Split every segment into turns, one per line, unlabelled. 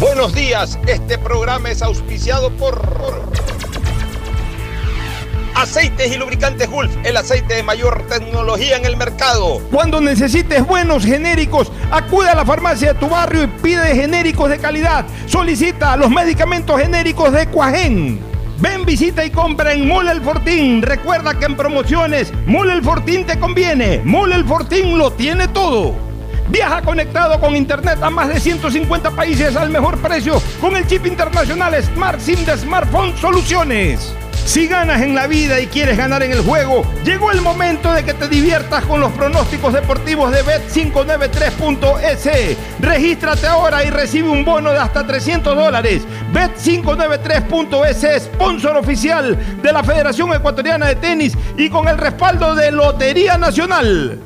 Buenos días, este programa es auspiciado por Aceites y lubricantes Gulf, el aceite de mayor tecnología en el mercado.
Cuando necesites buenos genéricos, acude a la farmacia de tu barrio y pide genéricos de calidad. Solicita los medicamentos genéricos de Cuajén. Ven, visita y compra en Mole El Fortín. Recuerda que en promociones, Mole El Fortín te conviene. Mole El Fortín lo tiene todo. Viaja conectado con internet a más de 150 países al mejor precio con el chip internacional Smart SIM de Smartphone Soluciones. Si ganas en la vida y quieres ganar en el juego, llegó el momento de que te diviertas con los pronósticos deportivos de Bet593.es. Regístrate ahora y recibe un bono de hasta 300 dólares. Bet593.es, sponsor oficial de la Federación Ecuatoriana de Tenis y con el respaldo de Lotería Nacional.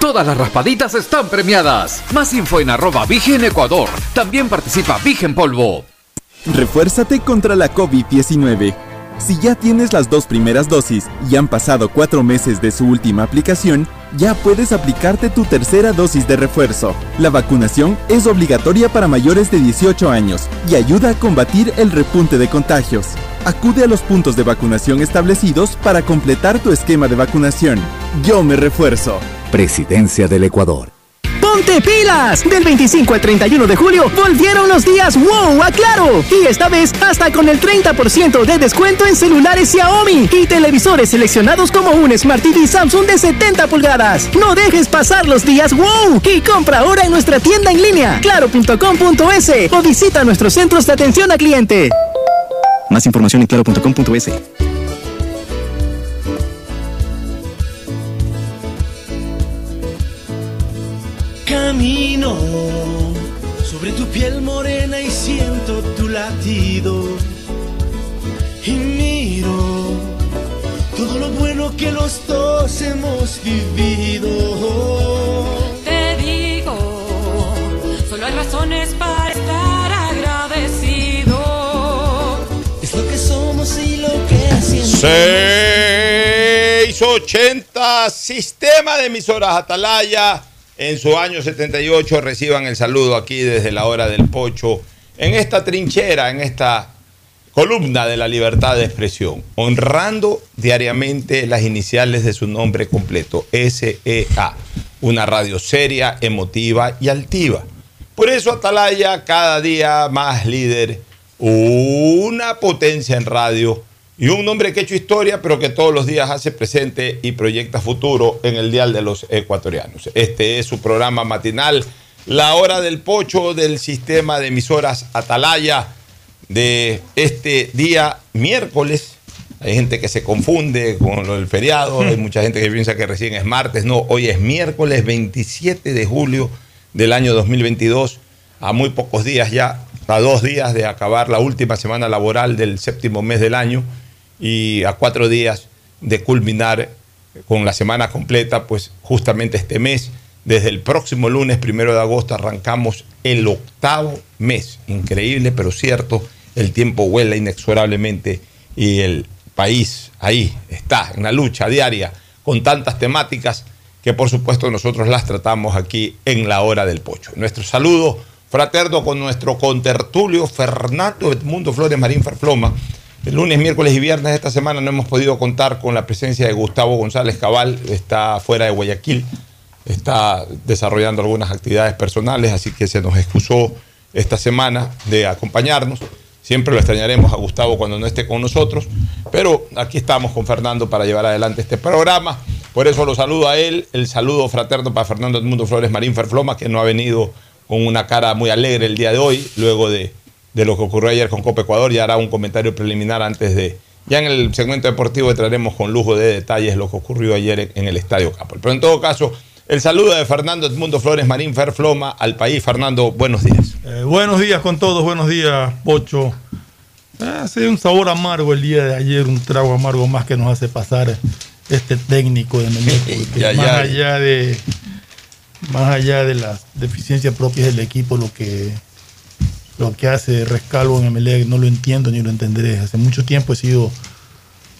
Todas las raspaditas están premiadas. Más info en arroba Vigen Ecuador. También participa Vigen Polvo.
Refuérzate contra la COVID-19. Si ya tienes las dos primeras dosis y han pasado cuatro meses de su última aplicación, ya puedes aplicarte tu tercera dosis de refuerzo. La vacunación es obligatoria para mayores de 18 años y ayuda a combatir el repunte de contagios. Acude a los puntos de vacunación establecidos para completar tu esquema de vacunación. Yo me refuerzo.
Presidencia del Ecuador.
¡Ponte pilas! Del 25 al 31 de julio volvieron los días wow a Claro. Y esta vez hasta con el 30% de descuento en celulares Xiaomi y televisores seleccionados como un Smart TV Samsung de 70 pulgadas. No dejes pasar los días wow y compra ahora en nuestra tienda en línea claro.com.es o visita nuestros centros de atención a cliente.
Más información en claro.com.es.
Camino sobre tu piel morena y siento tu latido. Y miro todo lo bueno que los dos hemos vivido.
Te digo, solo hay razones para estar agradecido.
Es lo que somos y lo que hacemos.
680 Sistema de emisoras Atalaya en su año 78 reciban el saludo aquí desde la hora del pocho, en esta trinchera, en esta
columna de la libertad de expresión, honrando diariamente las iniciales de su nombre completo, SEA, una radio seria, emotiva y altiva. Por eso Atalaya cada día más líder, una potencia en radio y un nombre que ha hecho historia, pero que todos los días hace presente y proyecta futuro en el Dial de los Ecuatorianos. Este es su programa matinal, La Hora del Pocho del sistema de emisoras Atalaya de este día miércoles. Hay gente que se confunde con lo del feriado, hay mucha gente que piensa que recién es martes. No, hoy es miércoles 27 de julio del año 2022, a muy pocos días ya, a dos días de acabar la última semana laboral del séptimo mes del año y a cuatro días de culminar con la semana completa, pues justamente este mes, desde el próximo lunes, primero de agosto, arrancamos el octavo mes. Increíble, pero cierto, el tiempo vuela inexorablemente y el país ahí está, en la lucha diaria, con tantas temáticas que por supuesto nosotros las tratamos aquí en la hora del pocho. Nuestro saludo fraterno con nuestro contertulio Fernando Edmundo Flores Marín Ferfloma. El lunes, miércoles y viernes de esta semana no hemos podido contar con la presencia de Gustavo González Cabal, está fuera de Guayaquil, está desarrollando algunas actividades personales, así que se nos excusó esta semana de acompañarnos. Siempre lo extrañaremos a Gustavo cuando no esté con nosotros, pero aquí estamos con Fernando para llevar adelante este programa. Por eso lo saludo a él, el saludo fraterno para Fernando Edmundo Flores Marín Ferfloma, que no ha venido con una cara muy alegre el día de hoy, luego de, de lo que ocurrió ayer con Copa Ecuador, ya hará un comentario preliminar antes de... Ya en el segmento deportivo traeremos con lujo de detalles lo que ocurrió ayer en el Estadio Capol. Pero en todo caso, el saludo de Fernando Edmundo Flores Marín Ferfloma al país. Fernando, buenos días.
Eh, buenos días con todos, buenos días, Pocho. Hace un sabor amargo el día de ayer, un trago amargo más que nos hace pasar este técnico de Melec,
Ya,
más
ya.
allá de más allá de las deficiencias propias del equipo, lo que lo que hace Rescalvo en Emelec no lo entiendo ni lo entenderé. Hace mucho tiempo he sido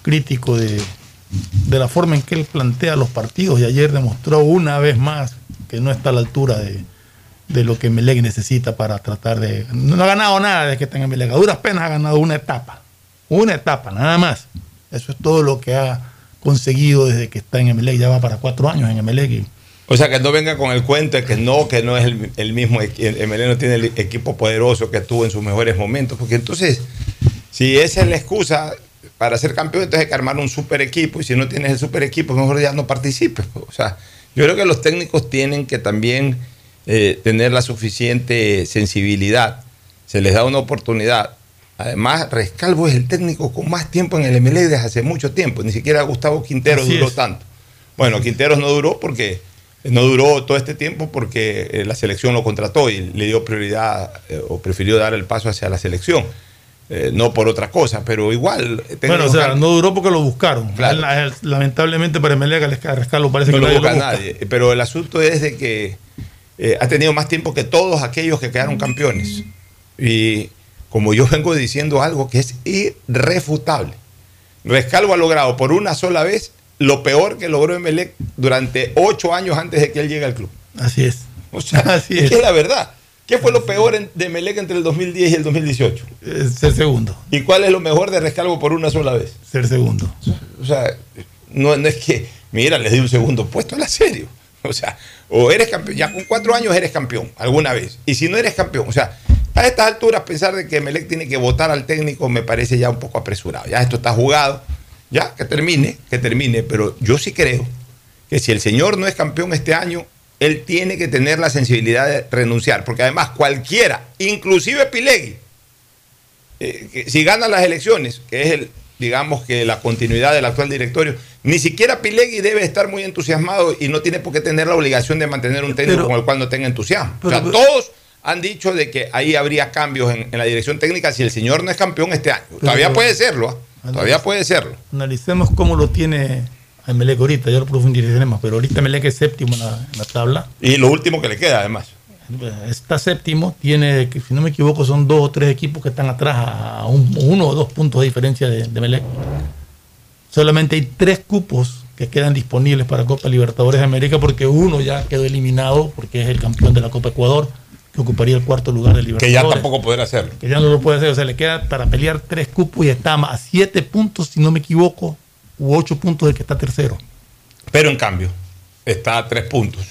crítico de, de la forma en que él plantea los partidos y ayer demostró una vez más que no está a la altura de, de lo que Emelec necesita para tratar de... No ha ganado nada desde que está en Emelec. A duras penas ha ganado una etapa. Una etapa, nada más. Eso es todo lo que ha conseguido desde que está en Emelec. Ya va para cuatro años en Emelec.
O sea, que no venga con el cuento de que no, que no es el, el mismo, MLE no tiene el equipo poderoso que tuvo en sus mejores momentos, porque entonces, si esa es la excusa para ser campeón, entonces hay que armar un super equipo, y si no tienes el super equipo, mejor ya no participes. pues. O sea, yo creo que los técnicos tienen que también eh, tener la suficiente sensibilidad, se les da una oportunidad. Además, Rescalvo es el técnico con más tiempo en el MLE desde hace mucho tiempo, ni siquiera Gustavo Quintero
Así
duró
es.
tanto. Bueno, Quinteros no duró porque no duró todo este tiempo porque eh, la selección lo contrató y le dio prioridad eh, o prefirió dar el paso hacia la selección, eh, no por otra cosa, pero igual.
Bueno, o sea, no duró porque lo buscaron.
Claro.
Lamentablemente para Emelec, a Rescalvo parece
no
que
lo
nadie
busca
busca.
nadie. Pero el asunto es de que eh, ha tenido más tiempo que todos aquellos que quedaron campeones. Y como yo vengo diciendo algo que es irrefutable. Rescalvo ha logrado por una sola vez lo peor que logró Emelec durante ocho años antes de que él llegue al club.
Así es.
O sea,
Así
es que es la verdad. ¿Qué fue lo peor de Melec entre el 2010 y el 2018?
ser segundo.
¿Y cuál es lo mejor de Rescalvo por una sola vez?
Ser segundo.
O sea, no, no es que, mira, les di un segundo puesto, la serio. O sea, o eres campeón, ya con cuatro años eres campeón, alguna vez. Y si no eres campeón, o sea, a estas alturas pensar de que Melec tiene que votar al técnico me parece ya un poco apresurado. Ya esto está jugado, ya, que termine, que termine. Pero yo sí creo que si el señor no es campeón este año, él tiene que tener la sensibilidad de renunciar. Porque además cualquiera, inclusive Pilegui, eh, que si gana las elecciones, que es el, digamos que la continuidad del actual directorio, ni siquiera Pilegui debe estar muy entusiasmado y no tiene por qué tener la obligación de mantener un técnico
Pero-
con el cual no tenga entusiasmo. o sea,
pero-
todos han dicho de que ahí habría cambios en, en la dirección técnica si el señor no es campeón este año. Todavía puede serlo, ¿ah? Todavía puede serlo.
Analicemos cómo lo tiene a ahorita, ya lo profundizaremos, pero ahorita Emelec es séptimo en la, en la tabla.
Y lo último que le queda, además.
Está séptimo, tiene, si no me equivoco, son dos o tres equipos que están atrás a un- uno o dos puntos de diferencia de, de Emelec. Solamente hay tres cupos que quedan disponibles para Copa Libertadores de América porque uno ya quedó eliminado porque es el campeón de la Copa Ecuador, ocuparía el cuarto lugar del
Que
Libertadores.
ya tampoco podrá hacerlo.
Que ya no lo puede hacer. O sea, le queda para pelear tres cupos y está a siete puntos, si no me equivoco, u ocho puntos del que está tercero.
Pero en cambio, está a tres puntos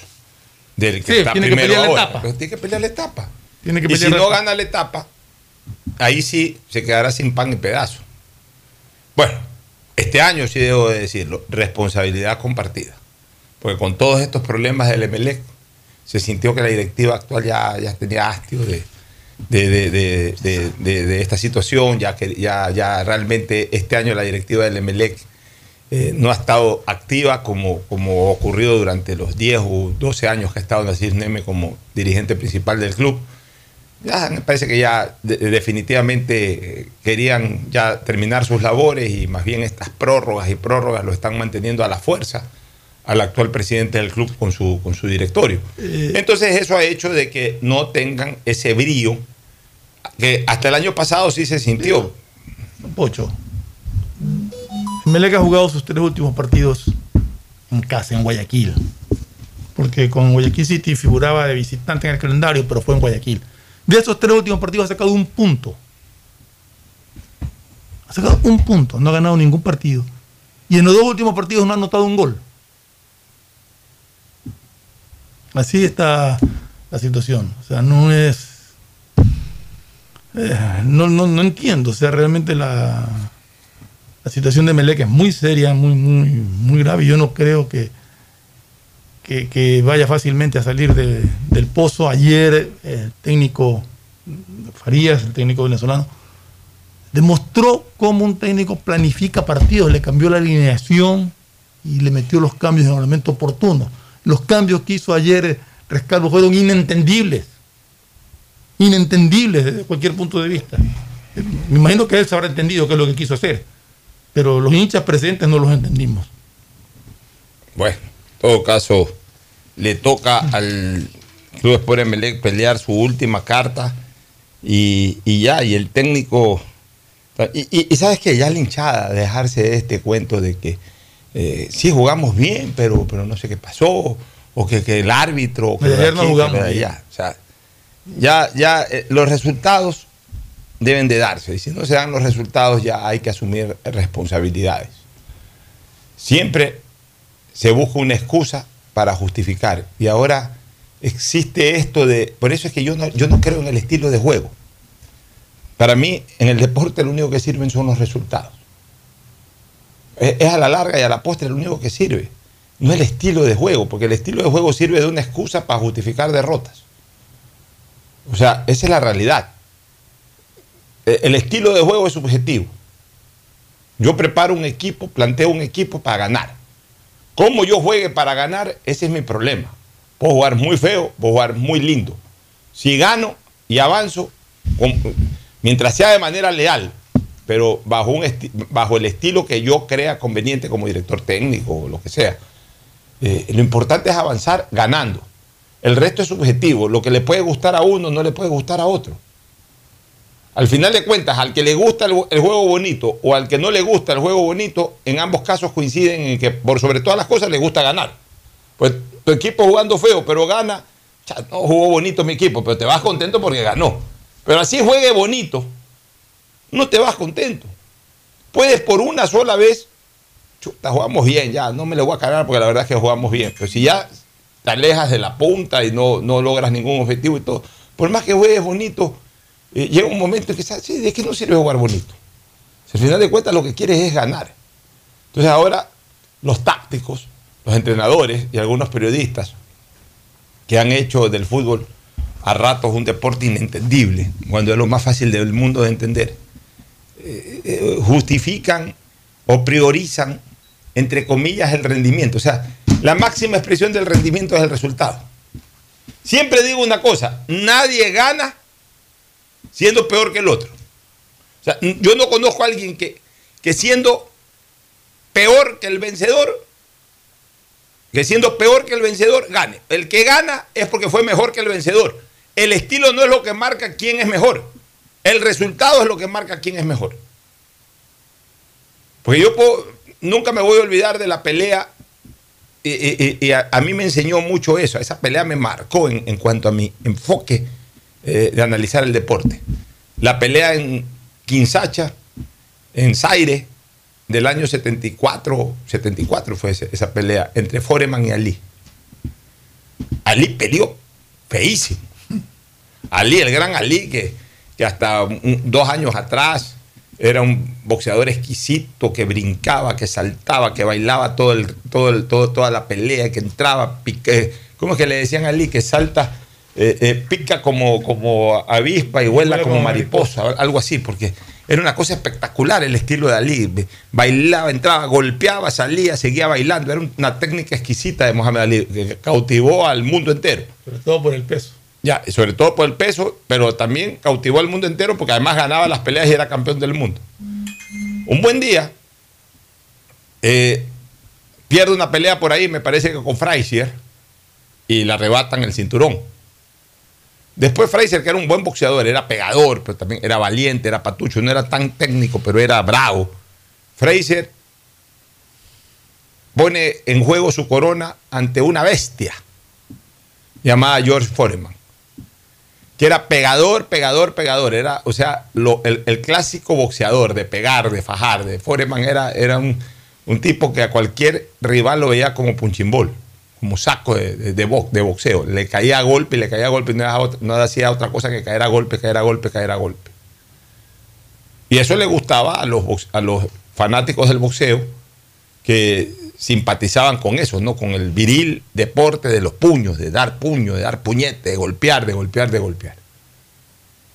del que
Sí,
está
tiene que
primero
pelear la
ahora.
etapa.
Pero tiene que pelear la etapa.
Tiene que
y si
pelear la
no
etapa.
gana la etapa, ahí sí se quedará sin pan y pedazo. Bueno, este año sí debo de decirlo, responsabilidad compartida. Porque con todos estos problemas del Emelec, se sintió que la directiva actual ya, ya tenía hastio de, de, de- de- esta situación, ya que ya, ya realmente este año la directiva del Emelec eh, no ha estado activa como, como ocurrido durante los 10 o 12 años que ha estado Nasir Neme como dirigente principal del club. Ya me parece que ya de- definitivamente eh, querían ya terminar sus labores y más bien estas prórrogas y prórrogas lo están manteniendo a la fuerza al actual presidente del club con su, con su directorio. Entonces eso ha hecho de que no tengan ese brillo que hasta el año pasado sí se sintió.
Pocho. Melec ha jugado sus tres últimos partidos en casa, en Guayaquil. Porque con Guayaquil City figuraba de visitante en el calendario, pero fue en Guayaquil. De esos tres últimos partidos ha sacado un punto. Ha sacado un punto, no ha ganado ningún partido. Y en los dos últimos partidos no ha anotado un gol. Así está la situación. O sea, no es. eh, no, no, no entiendo. O sea, realmente la, la situación de Melec es muy seria, muy, muy, muy grave. Yo no creo que, que, vaya fácilmente a salir de- del pozo. Ayer el técnico Farías, el técnico venezolano, demostró cómo un técnico planifica partidos, le cambió la alineación y le metió los cambios en el momento oportuno. Los cambios que hizo ayer Rescalvo fueron inentendibles, inentendibles desde cualquier punto de vista. Me imagino que él se habrá entendido qué es lo que quiso hacer, pero los hinchas presentes no los entendimos.
Bueno, en todo caso, le toca al Club Sport Emelec pelear su última carta y, y ya, y el técnico. Y, y- y sabes que ya la hinchada, dejarse de este cuento de que eh, sí jugamos bien, pero, pero no sé qué pasó, o que, que el árbitro. que
Ayer
lo de
no
que
jugamos
allá. O sea, ya, ya eh, los resultados deben de darse, y si no se dan los resultados, ya hay que asumir responsabilidades. Siempre se busca una excusa para justificar. Y ahora existe esto de... Por eso es que yo no, yo no creo en el estilo de juego. Para mí, en el deporte lo único que sirven son los resultados. Es, es a la larga y a la postre lo único que sirve. No el estilo de juego, porque el estilo de juego sirve de una excusa para justificar derrotas. O sea, esa es la realidad. E- El estilo de juego es subjetivo. Yo preparo un equipo, planteo un equipo para ganar. Cómo yo juegue para ganar, ese es mi problema. Puedo jugar muy feo, puedo jugar muy lindo. Si gano y avanzo, mientras sea de manera leal, pero bajo, un bajo el estilo que yo crea conveniente como director técnico o lo que sea. Eh, lo importante es avanzar ganando. El resto es subjetivo. Lo que le puede gustar a uno no le puede gustar a otro. Al final de cuentas, al que le gusta el, el juego bonito o al que no le gusta el juego bonito, en ambos casos coinciden en que por sobre todas las cosas le gusta ganar. Pues tu equipo jugando feo, pero gana, no jugó bonito mi equipo, pero te vas contento porque ganó. Pero así juegue bonito, no te vas contento. Puedes por una sola vez, chuta, jugamos bien, ya, no me le voy a cargar porque la verdad es que jugamos bien. Pero si ya te alejas de la punta y no, no logras ningún objetivo y todo, por más que juegues bonito, eh, llega un momento en que sabes, sí, ¿de qué no sirve jugar bonito? Si al final de cuentas lo que quieres es ganar. Entonces ahora los tácticos, los entrenadores y algunos periodistas que han hecho del fútbol a ratos un deporte inentendible, cuando es lo más fácil del mundo de entender, justifican o priorizan, entre comillas, el rendimiento. O sea, la máxima expresión del rendimiento es el resultado. Siempre digo una cosa, nadie gana siendo peor que el otro. O sea, yo no conozco a alguien que, que siendo peor que el vencedor, que siendo peor que el vencedor, gane. El que gana es porque fue mejor que el vencedor. El estilo no es lo que marca quién es mejor. El resultado es lo que marca quién es mejor. Porque yo nunca me voy a olvidar de la pelea y, a, mí me enseñó mucho eso. Esa pelea me marcó en, cuanto a mi enfoque eh, de analizar el deporte. La pelea en Quinsacha, en Zaire, del año 74, 74 fue ese- esa pelea entre Foreman y Ali. Ali peleó feísimo. Ali, el gran Ali, que, que hasta un- dos años atrás era un boxeador exquisito, que brincaba, que saltaba, que bailaba todo el, todo el, todo, toda la pelea, que entraba, pique, ¿cómo es que le decían a Ali? Que salta, eh, eh, pica como, como avispa y vuela como,
como
mariposa, algo así, porque era una cosa espectacular el estilo de Ali. Bailaba, entraba, golpeaba, salía, seguía bailando. Era una técnica exquisita de Mohamed Ali, que cautivó al mundo entero.
Sobre todo por el peso.
Ya, y sobre todo por el peso, pero también cautivó al mundo entero porque además ganaba las peleas y era campeón del mundo. Un buen día, eh, pierde una pelea por ahí, me parece que con Frazier, y le arrebatan el cinturón. Después Frazier, que era un buen boxeador, era pegador, pero también era valiente, era patucho, no era tan técnico, pero era bravo. Frazier pone en juego su corona ante una bestia llamada George Foreman, que era pegador, pegador, pegador. Era, o sea, lo- el, clásico boxeador de pegar, de fajar, de Foreman era, era un, tipo que a cualquier rival lo veía como punchimbol, como saco de, de, de bo- de boxeo. Le caía a golpe, le caía a golpe, y no, era no hacía otra cosa que caer a golpe, caer a golpe, caer a golpe. Y eso le gustaba a los, a los fanáticos del boxeo que simpatizaban con eso, ¿no? Con el viril deporte de los puños, de dar puño, de dar puñete, de golpear, de golpear, de golpear.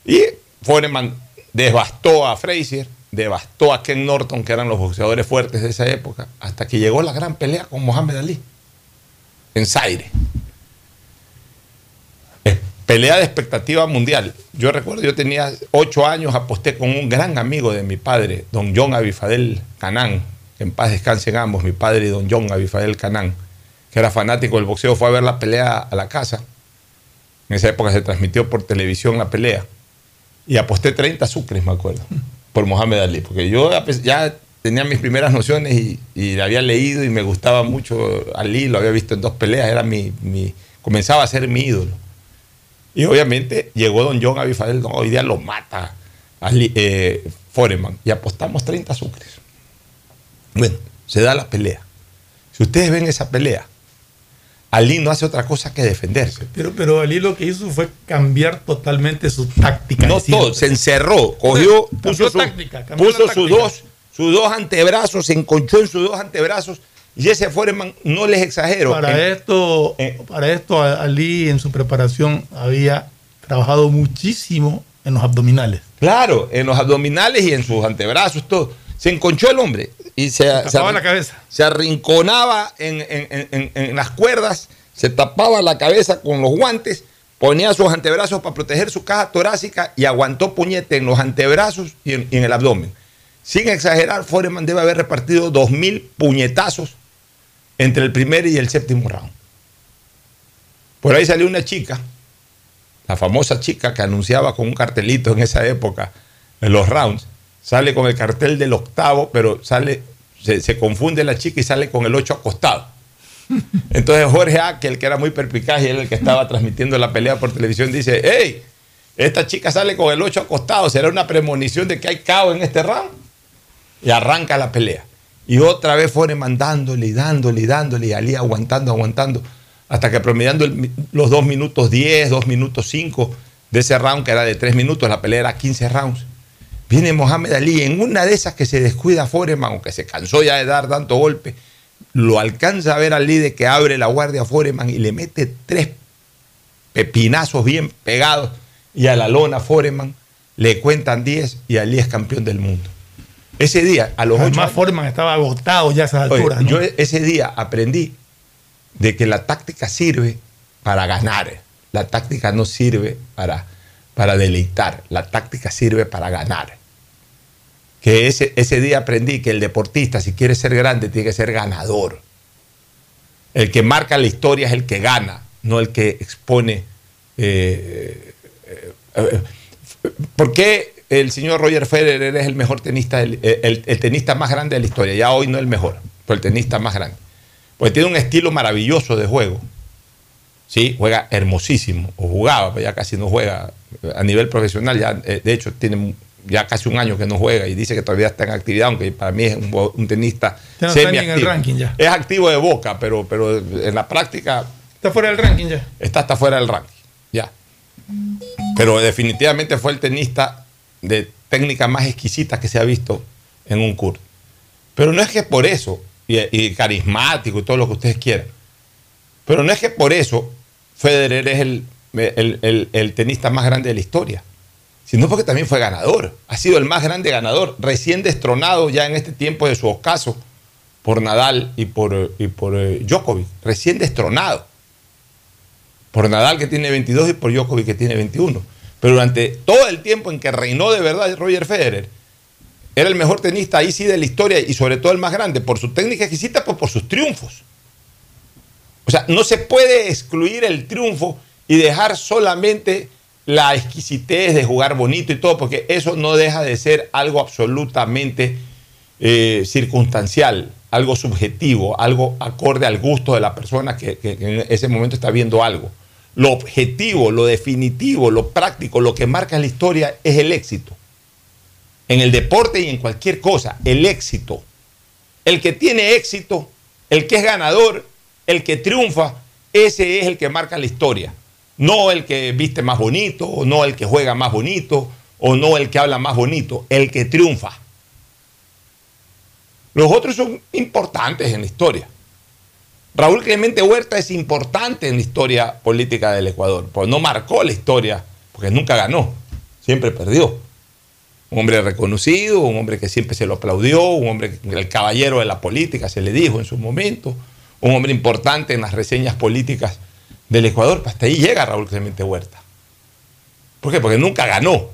Y Foreman devastó a Frazier, devastó a Ken Norton, que eran los boxeadores fuertes de esa época, hasta que llegó la gran pelea con Mohamed Ali en Zaire. Eh, Pelea de expectativa mundial. Yo recuerdo, yo tenía ocho años, aposté con un gran amigo de mi padre, don John Abifadel Canán, en paz descansen ambos, mi padre y don John Abifadel Canán, que era fanático del boxeo, fue a ver la pelea a la casa. En esa época se transmitió por televisión la pelea. Y aposté 30 sucres, me acuerdo, por Mohamed Ali, porque yo ya tenía mis primeras nociones y, y había leído y me gustaba mucho Ali, lo había visto en dos peleas, era mi, mi- comenzaba a ser mi ídolo. Y obviamente llegó don John Abifadel, no, hoy día lo mata Ali, eh, Foreman, y apostamos 30 sucres. Bueno, se da la pelea. Si ustedes ven esa pelea, Ali no hace otra cosa que defenderse.
Pero, pero Ali lo que hizo fue cambiar totalmente su táctica.
No todo, se encerró, cogió, puso, su-
táctica,
puso sus, dos, sus dos antebrazos, se enconchó en sus dos antebrazos, y ese Foreman, no les exagero.
Para
en-
esto, para esto Ali en su preparación había trabajado muchísimo en los abdominales.
Claro, en los abdominales y en sus antebrazos, todo. Se enconchó el hombre y se,
la cabeza.
se arrinconaba en, en- en- en- las cuerdas, se tapaba la cabeza con los guantes, ponía sus antebrazos para proteger su caja torácica y aguantó puñete en los antebrazos y en, y en el abdomen. Sin exagerar, Foreman debe haber repartido 2.000 puñetazos entre el primer y el séptimo round. Por ahí salió una chica, la famosa chica que anunciaba con un cartelito en esa época en los rounds, sale con el cartel del octavo, pero sale, se, se confunde la chica y sale con el ocho acostado. Entonces Jorge Aquel, que era muy perpicaz y era el que estaba transmitiendo la pelea por televisión, dice, hey, esta chica sale con el ocho acostado, ¿será una premonición de que hay caos en este round? Y arranca la pelea. Y otra vez Foreman dándole y dándole y dándole y Ali aguantando, aguantando, hasta que promediando el- los dos minutos 10, dos minutos 5 de ese round que era de tres minutos, la pelea era 15 rounds. Viene Mohamed Ali en una de esas que se descuida Foreman, o que se cansó ya de dar tanto golpe, lo alcanza a ver Ali de que abre la guardia a Foreman y le mete tres pepinazos bien pegados y a la lona Foreman le cuentan 10 y Ali es campeón del mundo. Ese día, a los
Además, Foreman estaba agotado ya a esas
Oye,
alturas. ¿no?
Yo ese día aprendí de que la táctica sirve para ganar. La táctica no sirve para, para deleitar. La táctica sirve para ganar. Que ese, ese día aprendí que el deportista, si quiere ser grande, tiene que ser ganador. El que marca la historia es el que gana, no el que expone. eh, eh, eh, ¿Por qué el señor Roger Federer es el mejor tenista, el, el tenista más grande de la historia? Ya hoy no el mejor, pero el tenista más grande. Porque tiene un estilo maravilloso de juego. Sí, juega hermosísimo, o jugaba, pero ya casi no juega a nivel profesional, ya, eh, de hecho tiene ya casi un año que no juega y dice que todavía está en actividad, aunque para mí es un, un tenista
no ni en el ranking ya.
Es activo de boca, pero, pero en la práctica
Está fuera del ranking ya.
está hasta fuera del ranking. Ya. Pero definitivamente fue el tenista de técnica más exquisita que se ha visto en un curso. Pero no es que por eso, y, y carismático y todo lo que ustedes quieran, pero no es que por eso Federer es el, el- el- tenista más grande de la historia, sino porque también fue ganador. Ha sido el más grande ganador, recién destronado ya en este tiempo de su ocaso por Nadal y por, y por eh, Djokovic, recién destronado por Nadal que tiene 22 y por Djokovic que tiene 21. Pero durante todo el tiempo en que reinó de verdad Roger Federer, era el mejor tenista ahí sí de la historia y sobre todo el más grande, por su técnica exquisita, pues por sus triunfos. O sea, no se puede excluir el triunfo y dejar solamente la exquisitez de jugar bonito y todo, porque eso no deja de ser algo absolutamente eh, circunstancial, algo subjetivo, algo acorde al gusto de la persona que, que en ese momento está viendo algo. Lo objetivo, lo definitivo, lo práctico, lo que marca la historia es el éxito. En el deporte y en cualquier cosa, el éxito. El que tiene éxito, el que es ganador, el que triunfa, ese es el que marca la historia. No el que viste más bonito, o no el que juega más bonito, o no el que habla más bonito, el que triunfa. Los otros son importantes en la historia. Raúl Clemente Huerta es importante en la historia política del Ecuador, porque no marcó la historia, porque nunca ganó, siempre perdió. Un hombre reconocido, un hombre que siempre se lo aplaudió, un hombre, el caballero de la política, se le dijo en su momento, un hombre importante en las reseñas políticas del Ecuador. Hasta ahí llega Raúl Clemente Huerta. ¿Por qué? Porque nunca ganó.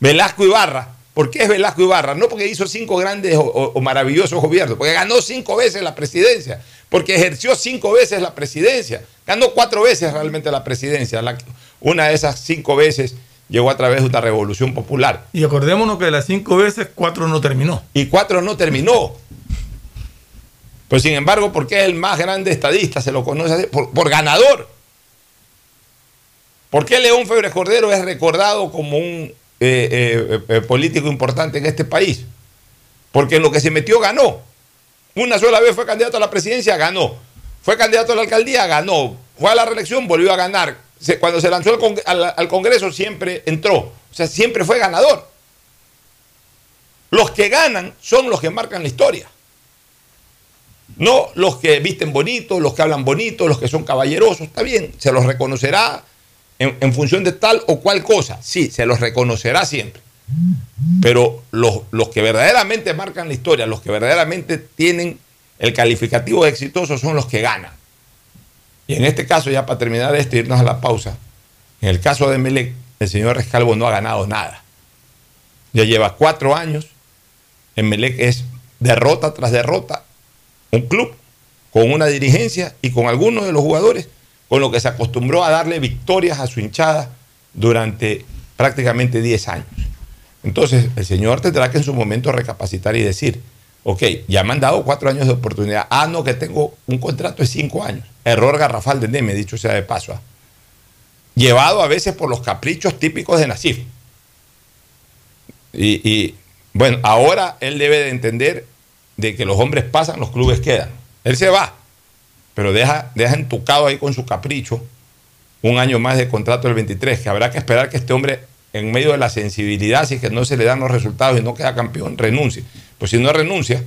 Velasco Ibarra, ¿por qué es Velasco Ibarra? No porque hizo cinco grandes o, o- o maravillosos gobiernos, porque ganó cinco veces la presidencia, porque ejerció cinco veces la presidencia, ganó cuatro veces realmente la presidencia. La- una de esas cinco veces llegó a través de una revolución popular.
Y acordémonos que de las cinco veces, cuatro no terminó.
Y cuatro no terminó. Pero sin embargo, porque es el más grande estadista, se lo conoce así, por, ganador. ¿Por qué León Febres Cordero es recordado como un eh, eh, eh, político importante en este país? Porque en lo que se metió ganó. Una sola vez fue candidato a la presidencia, ganó. Fue candidato a la alcaldía, ganó. Fue a la reelección, volvió a ganar. Cuando se lanzó al Congreso siempre entró. O sea, siempre fue ganador. Los que ganan son los que marcan la historia. No los que visten bonito, los que hablan bonito, los que son caballerosos. Está bien, se los reconocerá en, función de tal o cual cosa. Sí, se los reconocerá siempre. Pero los, los que verdaderamente marcan la historia, los que verdaderamente tienen el calificativo exitoso son los que ganan. Y en este caso, ya para terminar esto, irnos a la pausa, en el caso de Melec, el señor Rescalvo no ha ganado nada. Ya lleva cuatro años, en Melec es derrota tras derrota, un club con una dirigencia y con algunos de los jugadores, con lo que se acostumbró a darle victorias a su hinchada durante prácticamente 10 años. Entonces, el señor tendrá que en su momento recapacitar y decir, ok, ya me han dado cuatro años de oportunidad. Ah, no, que tengo un contrato de cinco años. Error garrafal de Neme, dicho sea de paso. ah. Llevado a veces por los caprichos típicos de Nasif. Y, y, bueno, ahora él debe de entender de que los hombres pasan, los clubes quedan. Él se va, pero deja, deja entucado ahí con su capricho un año más de contrato del 23, que habrá que esperar que este hombre, en medio de la sensibilidad, si es que no se le dan los resultados y no queda campeón, renuncie. Pues si no renuncia,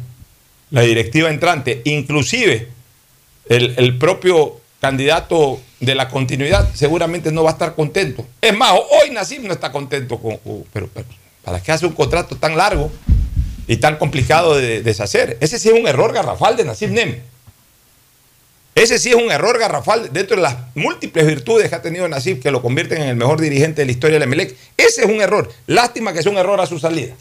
la directiva entrante, inclusive el, el propio candidato de la continuidad, seguramente no va a estar contento. Es más, hoy Nassim no está contento con, pero ¿para qué hace un contrato tan largo y tan complicado de deshacer? Ese sí es un error garrafal de Nassim Nem. Ese sí es un error garrafal dentro de las múltiples virtudes que ha tenido Nasif que lo convierten en el mejor dirigente de la historia del Emelec. Ese es un error. Lástima que sea un error a su salida.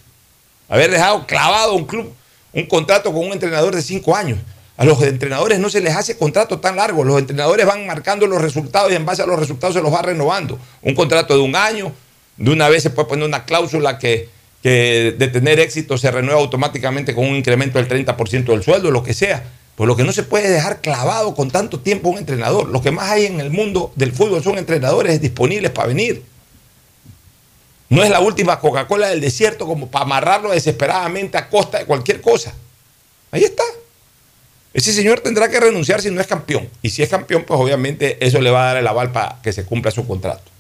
Haber dejado clavado un club, un contrato con un entrenador de cinco años. A los entrenadores no se les hace contrato tan largo. Los entrenadores van marcando los resultados y en base a los resultados se los va renovando. Un contrato de un año, de una vez se puede poner una cláusula que, que de tener éxito se renueva automáticamente con un incremento del 30% del sueldo, lo que sea. Por lo que no se puede dejar clavado con tanto tiempo un entrenador. Lo que más hay en el mundo del fútbol son entrenadores disponibles para venir. No es la última Coca-Cola del desierto como para amarrarlo desesperadamente a costa de cualquier cosa. Ahí está. Ese señor tendrá que renunciar si no es campeón. Y si es campeón, pues obviamente eso le va a dar el aval para que se cumpla su contrato.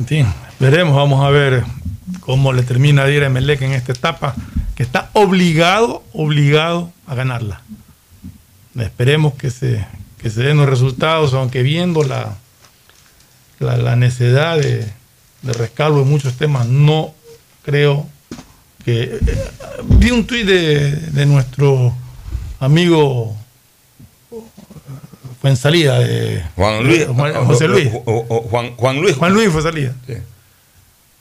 En fin, veremos, vamos a ver cómo le termina a ir a Emelec en esta etapa, que está obligado, obligado a ganarla. Esperemos que se, que se den los resultados, aunque viendo la, la, la necedad de, de rescalvo en muchos temas, no creo que... eh, vi un tuit de, de nuestro amigo fue en salida de
Juan Luis.
José Luis.
Juan, Juan Luis.
Juan Luis fue salida.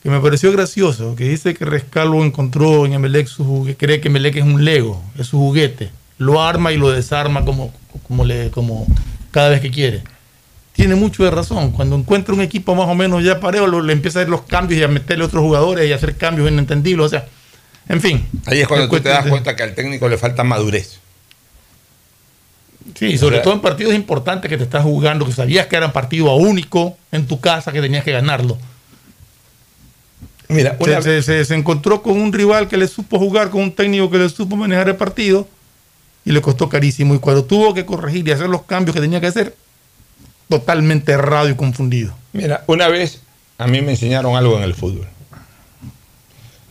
Que me pareció gracioso, que dice que Rescalvo encontró en Emelec su juguete, cree que Emelec es un Lego, es su juguete. Lo arma y lo desarma como, como, le, como cada vez que quiere. Tiene mucho de razón. Cuando encuentra un equipo más o menos ya parejo, lo- le empieza a hacer los cambios y a meterle otros jugadores y a hacer cambios inentendibles. O sea, en fin.
Ahí es cuando tú te das
de-
cuenta que al técnico le falta madurez.
Sí, sobre
O sea-
todo en partidos importantes que te estás jugando, que sabías que eran partido único en tu casa, que tenías que ganarlo.
Mira,
Se,
una-
se- se- se encontró con un rival que le supo jugar, con un técnico que le supo manejar el partido y le costó carísimo. Y cuando tuvo que corregir y hacer los cambios que tenía que hacer, totalmente errado y confundido.
Mira, una vez a mí me enseñaron algo en el fútbol.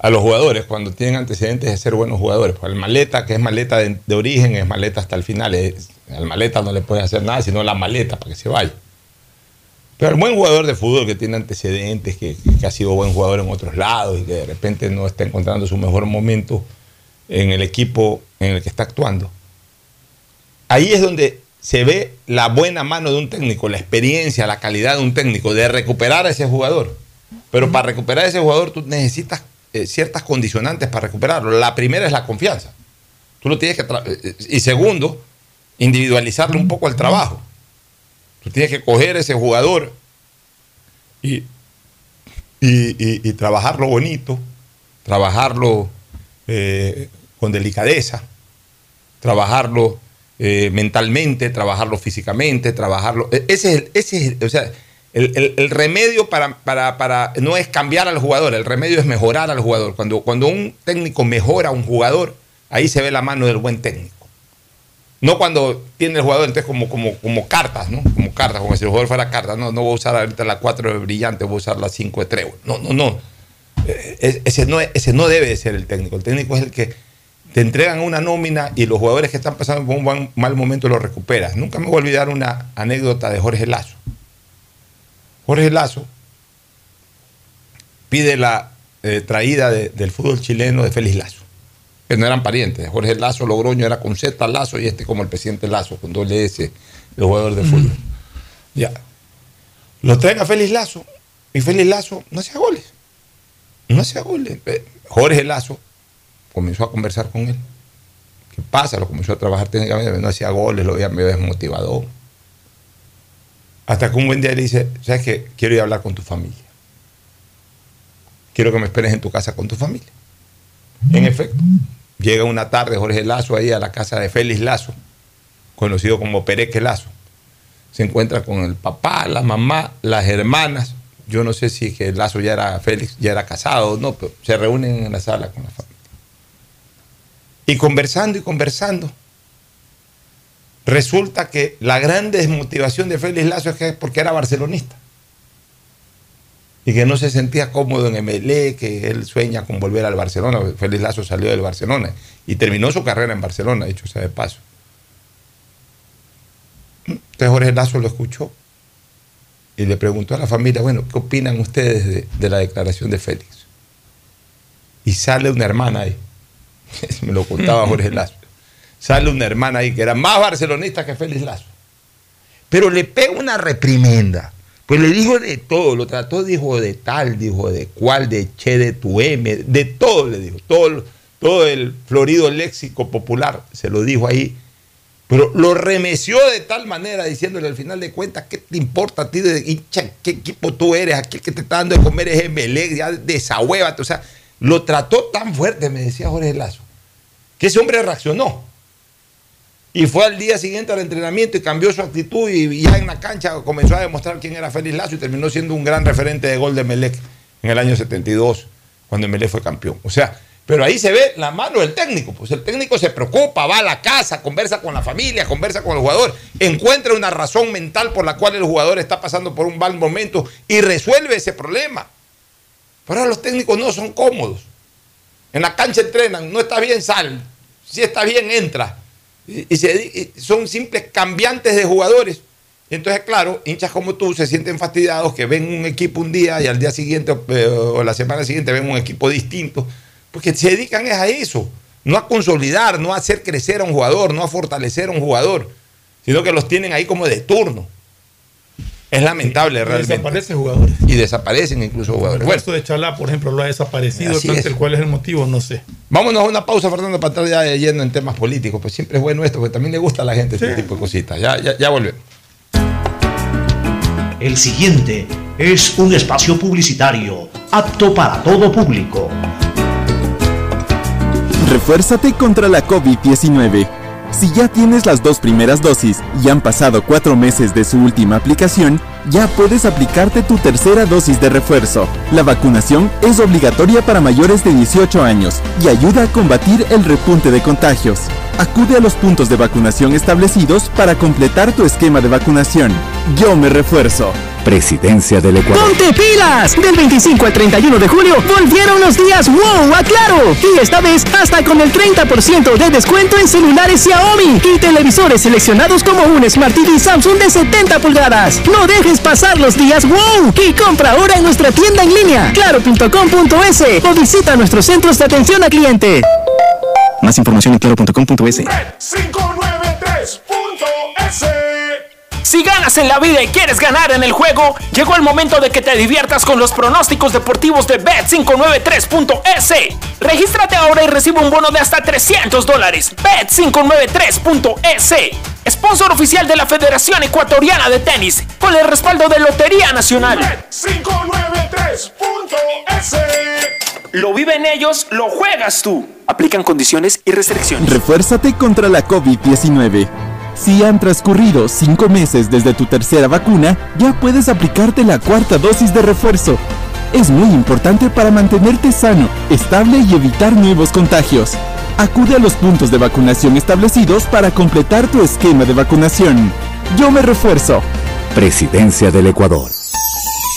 A los jugadores, cuando tienen antecedentes de ser buenos jugadores, pues el maleta, que es maleta de, de origen, es maleta hasta el final. es- al maleta no le puedes hacer nada, sino la maleta para que se vaya. Pero el buen jugador de fútbol que tiene antecedentes, que, ha sido buen jugador en otros lados y que de repente no está encontrando su mejor momento en el equipo en el que está actuando. Ahí es donde se ve la buena mano de un técnico, la experiencia, la calidad de un técnico, de recuperar a ese jugador. Pero para recuperar a ese jugador tú necesitas eh, ciertas condicionantes para recuperarlo. La primera es la confianza. Tú lo tienes que tra- eh, y segundo, individualizarle un poco el trabajo. Tienes que coger ese jugador y, y- trabajarlo bonito, trabajarlo eh, con delicadeza, trabajarlo eh, mentalmente, trabajarlo físicamente, trabajarlo. e- Ese es el, ese es o sea, el, el- el remedio para, para, para- no es cambiar al jugador, el remedio es mejorar al jugador. Cuando, cuando un técnico mejora a un jugador, ahí se ve la mano del buen técnico. No cuando tiene el jugador entonces como, como, como cartas, ¿no? Como cartas, como si el jugador fuera cartas. No, no voy a usar ahorita la 4 de brillante, voy a usar la 5 de trébol. No, no, no. Eh, es- Ese no, es- ese no debe de ser el técnico. El técnico es el que te entregan una nómina y los jugadores que están pasando por un mal momento los recuperas. Nunca me voy a olvidar una anécdota de Jorge Lazo. Jorge Lazo pide la eh, traída de- del fútbol chileno de Félix Lazo, que no eran parientes. Jorge Lazo, Logroño era con Z Lazo y este como el presidente Lazo, con doble S, el jugador de fútbol. Ya. Lo traen a Félix Lazo y Félix Lazo no hacía goles. No hacía goles. Eh, Jorge Lazo comenzó a conversar con él. ¿Qué pasa? Lo comenzó a trabajar técnicamente, no hacía goles, lo veía medio desmotivado. Hasta que un buen día le dice, ¿sabes qué? Quiero ir a hablar con tu familia. Quiero que me esperes en tu casa con tu familia. En efecto, llega una tarde Jorge Lazo ahí a la casa de Félix Lazo, conocido como Pereque Lazo. Se encuentra con el papá, la mamá, las hermanas. Yo no sé si que Lazo ya era Félix, ya era casado o no, pero se reúnen en la sala con la familia. Y conversando y conversando, resulta que la gran desmotivación de Félix Lazo es que porque era barcelonista y que no se sentía cómodo en MLE, que él sueña con volver al Barcelona. Félix Lazo salió del Barcelona y terminó su carrera en Barcelona, dicho sea de paso. Entonces Jorge Lazo lo escuchó y le preguntó a la familia, bueno, ¿qué opinan ustedes de, de la declaración de Félix? Y sale una hermana ahí, me lo contaba Jorge Lazo, sale una hermana ahí que era más barcelonista que Félix Lazo, pero le pega una reprimenda. Pues le dijo de todo, lo trató, dijo de tal, dijo de cual, de che, de tu M, de todo le dijo, todo, todo el florido léxico popular se lo dijo ahí, pero lo remeció de tal manera diciéndole al final de cuentas, ¿qué te importa a ti de hincha? ¿Qué equipo tú eres? Aquí el que te está dando de comer es Emelec, ya desahuévate. O sea, lo trató tan fuerte, me decía Jorge Lazo, que ese hombre reaccionó. Y fue al día siguiente al entrenamiento y cambió su actitud y ya en la cancha comenzó a demostrar quién era Félix Lazo y terminó siendo un gran referente de gol de Melec en el año 72, cuando Melec fue campeón. O sea, pero ahí se ve la mano del técnico. Pues el técnico se preocupa, va a la casa, conversa con la familia, conversa con el jugador, encuentra una razón mental por la cual el jugador está pasando por un mal momento y resuelve ese problema. Pero ahora los técnicos no son cómodos. En la cancha entrenan, no está bien, sal. Si está bien, entra. Y, se, son simples cambiantes de jugadores. Entonces, claro, hinchas como tú se sienten fastidiados que ven un equipo un día y al día siguiente eh, o la semana siguiente ven un equipo distinto. Porque se dedican es a eso. No a consolidar, no a hacer crecer a un jugador, no a fortalecer a un jugador, sino que los tienen ahí como de turno. Es lamentable realmente.
Desaparecen jugadores.
Y desaparecen incluso jugadores.
El bueno, de Chalá, por ejemplo, lo ha desaparecido. Entonces, ¿cuál es el motivo? No sé.
Vámonos a una pausa, Fernando, para estar ya yendo en temas políticos. Pues siempre es bueno esto, porque también le gusta a la gente este tipo de cositas. Ya, ya, ya volvemos.
El siguiente es un espacio publicitario apto para todo público.
Refuérzate contra la COVID-19. Si ya tienes las dos primeras dosis y han pasado cuatro meses de su última aplicación, ya puedes aplicarte tu tercera dosis de refuerzo. La vacunación es obligatoria para mayores de 18 años y ayuda a combatir el repunte de contagios. Acude a los puntos de vacunación establecidos para completar tu esquema de vacunación. Yo me refuerzo.
Presidencia del Ecuador.
¡Ponte pilas! Del 25 al 31 de julio volvieron los días wow a Claro. Y esta vez hasta con el 30% de descuento en celulares Xiaomi y televisores seleccionados como un Smart TV Samsung de 70 pulgadas. No dejes pasar los días wow y compra ahora en nuestra tienda en línea claro.com.es o visita nuestros centros de atención a cliente.
Más información en claro.com.es.
593.es
si ganas en la vida y quieres ganar en el juego, llegó el momento de que te diviertas con los pronósticos deportivos de Bet593.es. Regístrate ahora y recibe un bono de hasta 300 dólares. Bet593.es. Sponsor oficial de la Federación Ecuatoriana de Tenis, con el respaldo de Lotería Nacional.
Bet593.es.
Lo viven ellos, lo juegas tú. Aplican condiciones y restricciones.
Refuérzate contra la COVID-19. Si han transcurrido cinco meses desde tu tercera vacuna, ya puedes aplicarte la cuarta dosis de refuerzo. Es muy importante para mantenerte sano, estable y evitar nuevos contagios. Acude a los puntos de vacunación establecidos para completar tu esquema de vacunación. Yo me refuerzo.
Presidencia del Ecuador.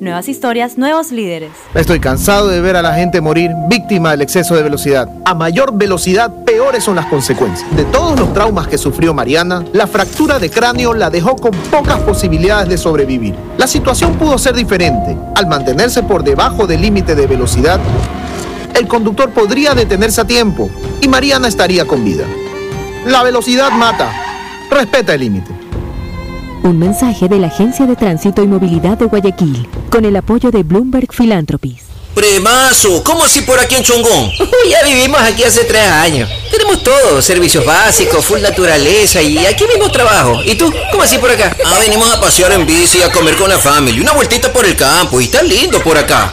Nuevas historias, nuevos líderes.
Estoy cansado de ver a la gente morir víctima del exceso de velocidad. A mayor velocidad, peores son las consecuencias. De todos los traumas que sufrió Mariana, la fractura de cráneo la dejó con pocas posibilidades de sobrevivir. La situación pudo ser diferente. Al mantenerse por debajo del límite de velocidad, el conductor podría detenerse a tiempo y Mariana estaría con vida. La velocidad mata. Respeta el límite.
Un mensaje de la Agencia de Tránsito y Movilidad de Guayaquil, con el apoyo de Bloomberg Philanthropies.
Premazo, ¿cómo así por aquí en Chongón?
ya vivimos aquí hace tres años. Tenemos todo, servicios básicos, full naturaleza y aquí mismo trabajo. ¿Y tú? ¿Cómo así por acá?
Ah, venimos a pasear en bici, a comer con la familia, una vueltita por el campo y está lindo por acá.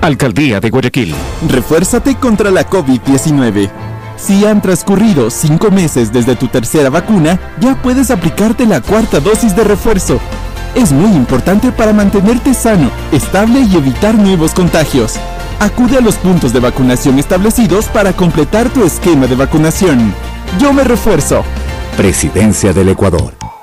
Alcaldía de Guayaquil.
Refuérzate contra la COVID-19. Si han transcurrido cinco meses desde tu tercera vacuna, ya puedes aplicarte la cuarta dosis de refuerzo. Es muy importante para mantenerte sano, estable y evitar nuevos contagios. Acude a los puntos de vacunación establecidos para completar tu esquema de vacunación. Yo me refuerzo.
Presidencia del Ecuador.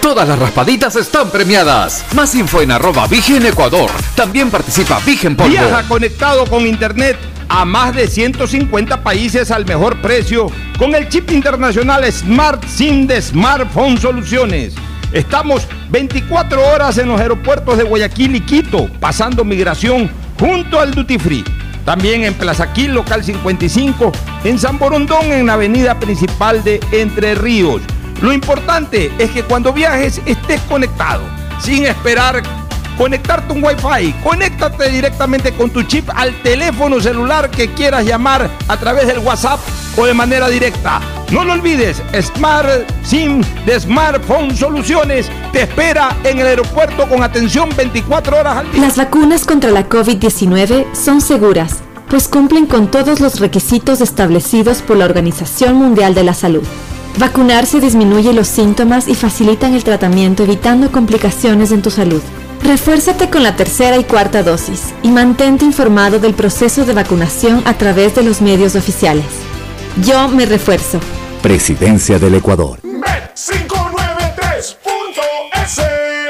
Todas las raspaditas están premiadas. Más info en arroba Vigen Ecuador. También participa Vigen Polvo.
Viaja conectado con internet a más de 150 países al mejor precio con el chip internacional Smart SIM de Smartphone Soluciones. Estamos 24 horas en los aeropuertos de Guayaquil y Quito, pasando migración junto al Duty Free. También en Plaza Quil, local 55, en San Borondón, en la avenida principal de Entre Ríos. Lo importante es que cuando viajes estés conectado, sin esperar conectarte un Wi-Fi. Conéctate directamente con tu chip al teléfono celular que quieras llamar a través del WhatsApp o de manera directa. No lo olvides, Smart SIM de Smartphone Soluciones te espera en el aeropuerto con atención 24 horas al día.
Las vacunas contra la COVID-19 son seguras, pues cumplen con todos los requisitos establecidos por la Organización Mundial de la Salud. Vacunarse disminuye los síntomas y facilitan el tratamiento evitando complicaciones en tu salud. Refuérzate con la tercera y cuarta dosis y mantente informado del proceso de vacunación a través de los medios oficiales. Yo me refuerzo.
Presidencia del Ecuador.
Bet593.es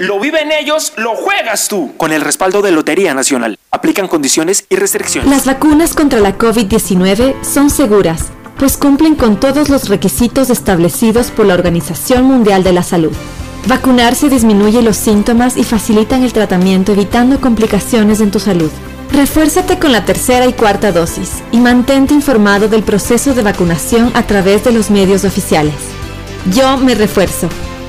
Lo viven ellos, lo juegas tú. Con el respaldo de Lotería Nacional. Aplican condiciones y restricciones.
Las vacunas contra la COVID-19 son seguras, pues cumplen con todos los requisitos establecidos por la Organización Mundial de la Salud. Vacunarse disminuye los síntomas y facilitan el tratamiento evitando complicaciones en tu salud. Refuérzate con la tercera y cuarta dosis y mantente informado del proceso de vacunación a través de los medios oficiales. Yo me refuerzo.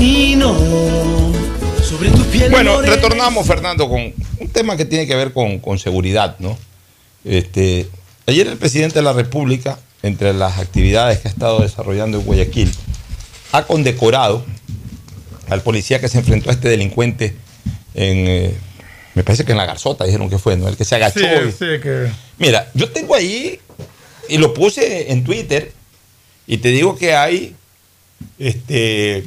Camino sobre tu piel.
Bueno,
morena.
retornamos, Fernando, con un tema que tiene que ver con, con seguridad, ¿no? Este, ayer el presidente de la República, entre las actividades que ha estado desarrollando en Guayaquil, ha condecorado al policía que se enfrentó a este delincuente en, eh, me parece que en la Garzota, dijeron que fue, ¿no? El que se agachó.
Sí,
y-
sí, que...
Mira, yo tengo ahí, y lo puse en Twitter, y te digo que hay, este,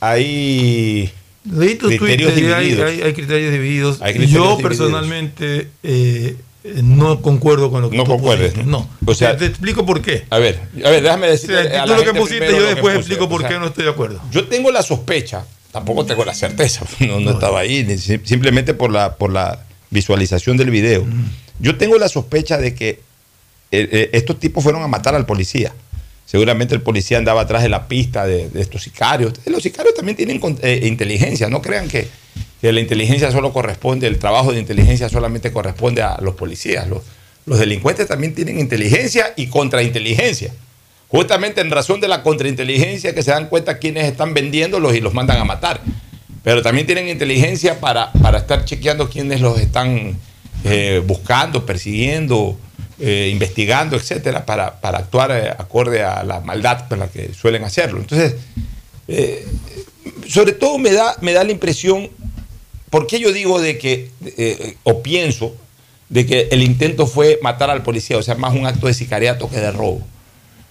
hay criterios
Twitter hay,
divididos.
hay- hay criterios divididos.
Hay criterios
Yo
divididos.
personalmente eh, no concuerdo con lo que
No
tú
concuerdes,
pusiste.
¿no?
No.
O sea-
te, te explico por qué.
A ver, a ver, déjame
O
decirte.
sea, tú lo que pusiste, yo después
puse.
explico por
O sea,
qué no estoy de acuerdo.
Yo tengo la sospecha, tampoco tengo la certeza, no, no estaba ahí, ni simplemente por la, por la visualización del video. Yo tengo la sospecha de que eh, eh, estos tipos fueron a matar al policía. Seguramente el policía andaba atrás de la pista de, estos sicarios. Los sicarios también tienen eh, inteligencia, no crean que, la inteligencia solo corresponde, el trabajo de inteligencia solamente corresponde a los policías. Los, los delincuentes también tienen inteligencia y contrainteligencia. Justamente en razón de la contrainteligencia que se dan cuenta quienes están vendiéndolos y los mandan a matar. Pero también tienen inteligencia para, para estar chequeando quiénes los están eh, buscando, persiguiendo, eh, investigando, etcétera, para, para actuar eh, acorde a la maldad con la que suelen hacerlo. Entonces, eh, sobre todo me da, me da la impresión, ¿por qué yo digo de que, eh, o pienso, de que el intento fue matar al policía, o sea, más un acto de sicariato que de robo?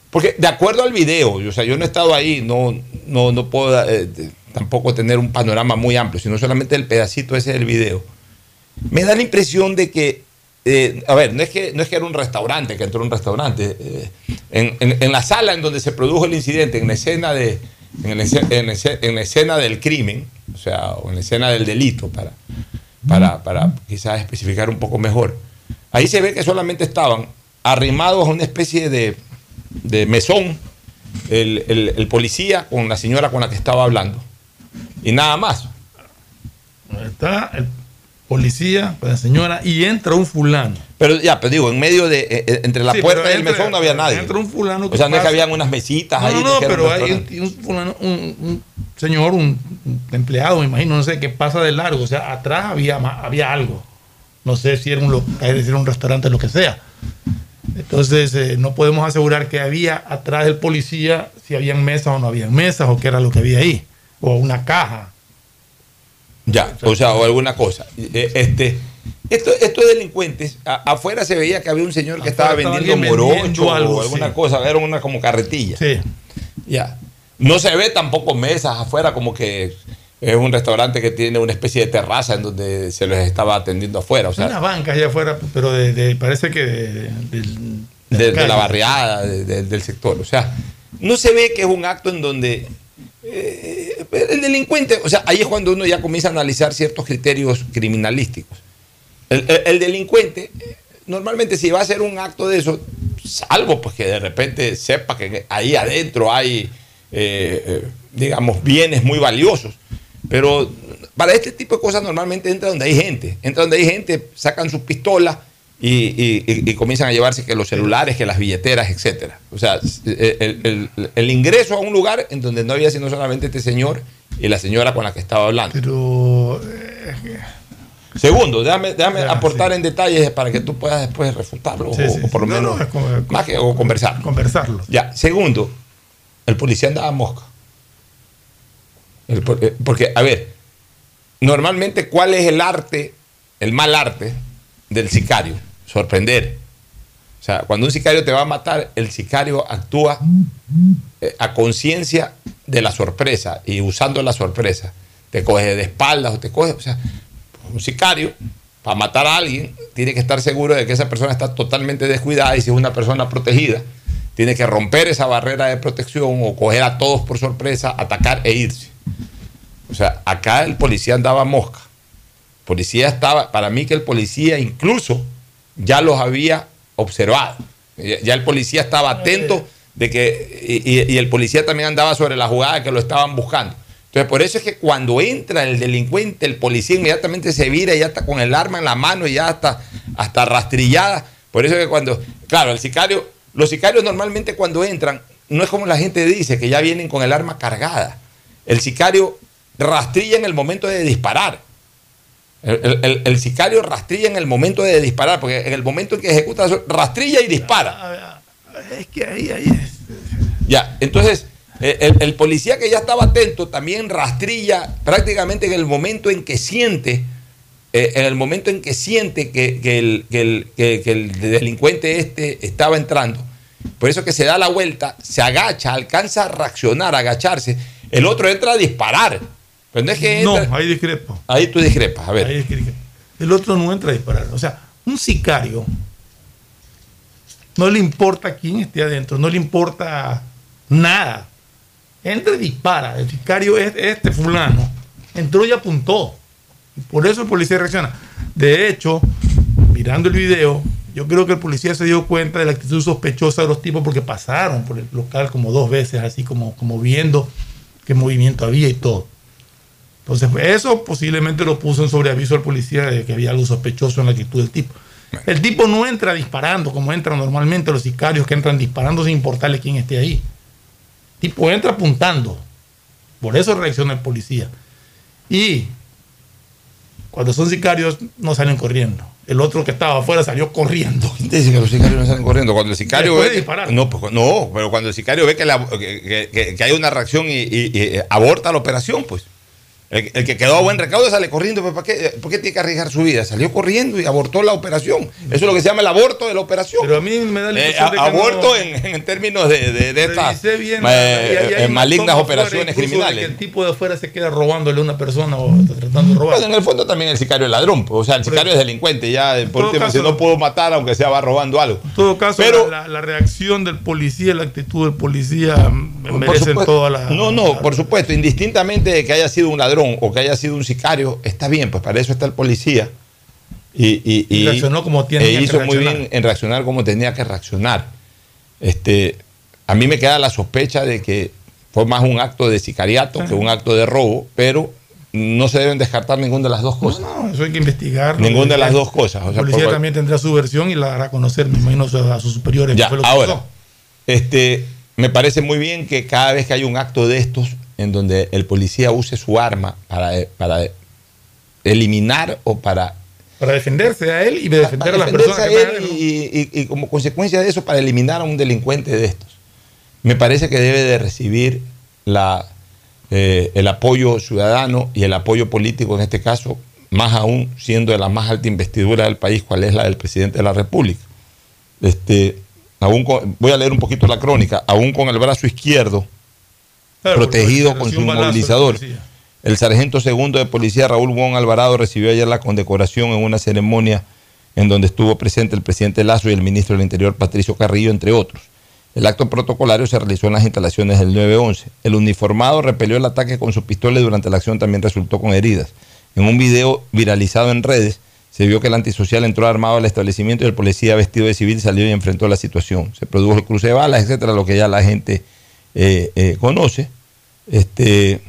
Porque de acuerdo al video, o sea, yo no he estado ahí, no, no, no puedo tampoco tener un panorama muy amplio, sino solamente el pedacito ese del video. Me da la impresión de que, eh, a ver, no es que, no es que era un restaurante, que entró un restaurante. eh, en, en- en la sala en donde se produjo el incidente, en la escena de, en la escena- en la escena del crimen, o sea, o en la escena del delito, para, para, para quizás especificar un poco mejor. Ahí se ve que solamente estaban arrimados a una especie de, de mesón el, el- el policía con la señora con la que estaba hablando. Y nada más.
Está el policía, la señora, y entra un fulano.
Pero ya, pero digo, en medio de, eh, eh, entre la
Sí,
puerta y el mesón no había nadie.
entra un fulano
O sea, no es que habían unas mesitas
No,
ahí.
no, no,
era
pero hay un, un fulano, un, un señor, un, empleado, me imagino, no sé, que pasa de largo. O sea, atrás había, había algo. No sé si era un, lo- es decir, un restaurante, lo que sea. Entonces, eh, no podemos asegurar que había atrás del policía, si habían mesas o no habían mesas, o qué era lo que había ahí. O una caja.
Ya, o sea, o alguna cosa. Eh, Este, esto- estos delincuentes, a- afuera se veía que había un señor que estaba vendiendo morocho
algo,
o alguna
sí.
cosa, era una como carretilla.
Sí.
Ya. No se ve tampoco mesas afuera, como que es un restaurante que tiene una especie de terraza en donde se les estaba atendiendo afuera. O sea,
Unas bancas allá afuera, pero de, de- parece que de,
la barriada, de- de- del sector. O sea, no se ve que es un acto en donde eh, el delincuente, o sea, ahí es cuando uno ya comienza a analizar ciertos criterios criminalísticos. El, el- el delincuente, normalmente si va a hacer un acto de eso, salvo pues que de repente sepa que ahí adentro hay, eh, eh, digamos, bienes muy valiosos, pero para este tipo de cosas normalmente entra donde hay gente, entra donde hay gente, sacan sus pistolas y, y- y- y comienzan a llevarse que los celulares, que las billeteras, etcétera. O sea, el, el- el ingreso a un lugar en donde no había sino solamente este señor y la señora con la que estaba hablando.
Pero. eh,
Segundo, déjame, déjame aportar en detalles para que tú puedas después refutarlo
Sí,
o,
sí,
o por lo.
No,
menos
no,
más que, o conversar.
Conversarlo.
Ya, segundo, el policía andaba mosca. El po- eh, porque, a ver, normalmente, ¿cuál es el arte, el mal arte del sicario? Sorprender. O sea, cuando un sicario te va a matar, el sicario actúa eh, a conciencia de la sorpresa y usando la sorpresa. Te coge de espaldas o te coge. O sea, un sicario, para matar a alguien, tiene que estar seguro de que esa persona está totalmente descuidada y si es una persona protegida, tiene que romper esa barrera de protección o coger a todos por sorpresa, atacar e irse. O sea, acá el policía andaba mosca. El policía estaba, para mí que el policía incluso ya los había observado. Ya el policía estaba atento de que, y el policía también andaba sobre la jugada que lo estaban buscando. Entonces, por eso es que cuando entra el delincuente, el policía inmediatamente se vira y ya está con el arma en la mano y ya está hasta rastrillada. Por eso es que cuando, claro, el sicario, los sicarios normalmente cuando entran, no es como la gente dice, que ya vienen con el arma cargada. El sicario rastrilla en el momento de disparar. El, el- sicario rastrilla en el momento de disparar, porque en el momento en que ejecuta, rastrilla y dispara.
Es que ahí, ahí es.
Ya, entonces, el, el policía que ya estaba atento también rastrilla prácticamente en el momento en que siente, eh, en el momento en que siente que, que el, que el- que- que el delincuente este estaba entrando. Por eso que se da la vuelta, se agacha, alcanza a reaccionar, a agacharse. El otro entra a disparar. Pero no es que
No,
entra-
ahí discrepo.
Ahí tú discrepas, a ver.
Ahí discrepo. El otro no entra a disparar. O sea, un sicario no le importa quién esté adentro, no le importa nada. Entra y dispara. El sicario es este fulano. Entró y apuntó. Y por eso el policía reacciona. De hecho, mirando el video, yo creo que el policía se dio cuenta de la actitud sospechosa de los tipos porque pasaron por el local como dos veces, así como, como viendo qué movimiento había y todo. Entonces, eso posiblemente lo puso en sobreaviso al policía de que había algo sospechoso en la actitud del tipo. El tipo no entra disparando como entran normalmente los sicarios que entran disparando sin importarle quién esté ahí. El tipo entra apuntando. Por eso reacciona el policía. Y cuando son sicarios no salen corriendo. El otro que estaba afuera salió corriendo.
¿Quién te dice que los sicarios no salen corriendo? Cuando el sicario
Después
ve. No, pues, no, pero cuando el sicario ve que, la- que- que- que- que hay una reacción y, y- y, aborta la operación, pues. El, el que quedó a buen recaudo sale corriendo. pues, ¿para qué, ¿Por qué tiene que arriesgar su vida? Salió corriendo y abortó la operación. Eso es lo que se llama el aborto de la operación.
Pero a mí me da la
Eh,
impresión de que
aborto
no-
en, en términos de, de, de estas
bien,
eh,
hay
eh, malignas operaciones criminales.
Que el tipo de afuera se queda robándole a una persona o tratando de robar.
Bueno, en el fondo también el sicario es ladrón. pues, O sea, el sicario es delincuente. Ya, por
todo
último,
caso-
si no puedo matar, aunque sea va robando algo.
En todo caso,
Pero-
la, reacción del policía, la actitud del policía mm,
Por
merecen
supuesto.
toda la.
No, no, por supuesto, indistintamente de que haya sido un ladrón o que haya sido un sicario, está bien, pues para eso está el policía. Y, y-
Y reaccionó como tenía
e
que
hizo muy bien en reaccionar como tenía que reaccionar. Este, a mí me queda la sospecha de que fue más un acto de sicariato que un acto de robo, pero no se deben descartar ninguna de las dos cosas.
No, eso hay que investigar.
Ninguna de las dos cosas. O
El
sea,
policía
por-
también tendrá su versión y la hará conocer, me imagino, a sus superiores.
Ya, ahora, este, me parece muy bien que cada vez que hay un acto de estos en donde el policía use su arma para, para eliminar o para
Para defenderse a él y de defender a las personas
a
que
y, y- y como consecuencia de eso para eliminar a un delincuente de estos. Me parece que debe de recibir la, eh, el apoyo ciudadano y el apoyo político en este caso, más aún siendo de la más alta investidura del país, cual es la del presidente de la República. Este, aún con- voy a leer un poquito la crónica, aún con el brazo izquierdo Protegido con su inmovilizador. El sargento segundo de policía Raúl Wong Alvarado recibió ayer la condecoración en una ceremonia en donde estuvo presente el presidente Lazo y el ministro del Interior Patricio Carrillo, entre otros. El acto protocolario se realizó en las instalaciones del 911. El uniformado repelió el ataque con su pistola y durante la acción también resultó con heridas. En un video viralizado en redes se vio que el antisocial entró armado al establecimiento y el policía vestido de civil salió y enfrentó la situación. Se produjo el cruce de balas, etcétera, lo que ya la gente eh, eh, conoce. Este,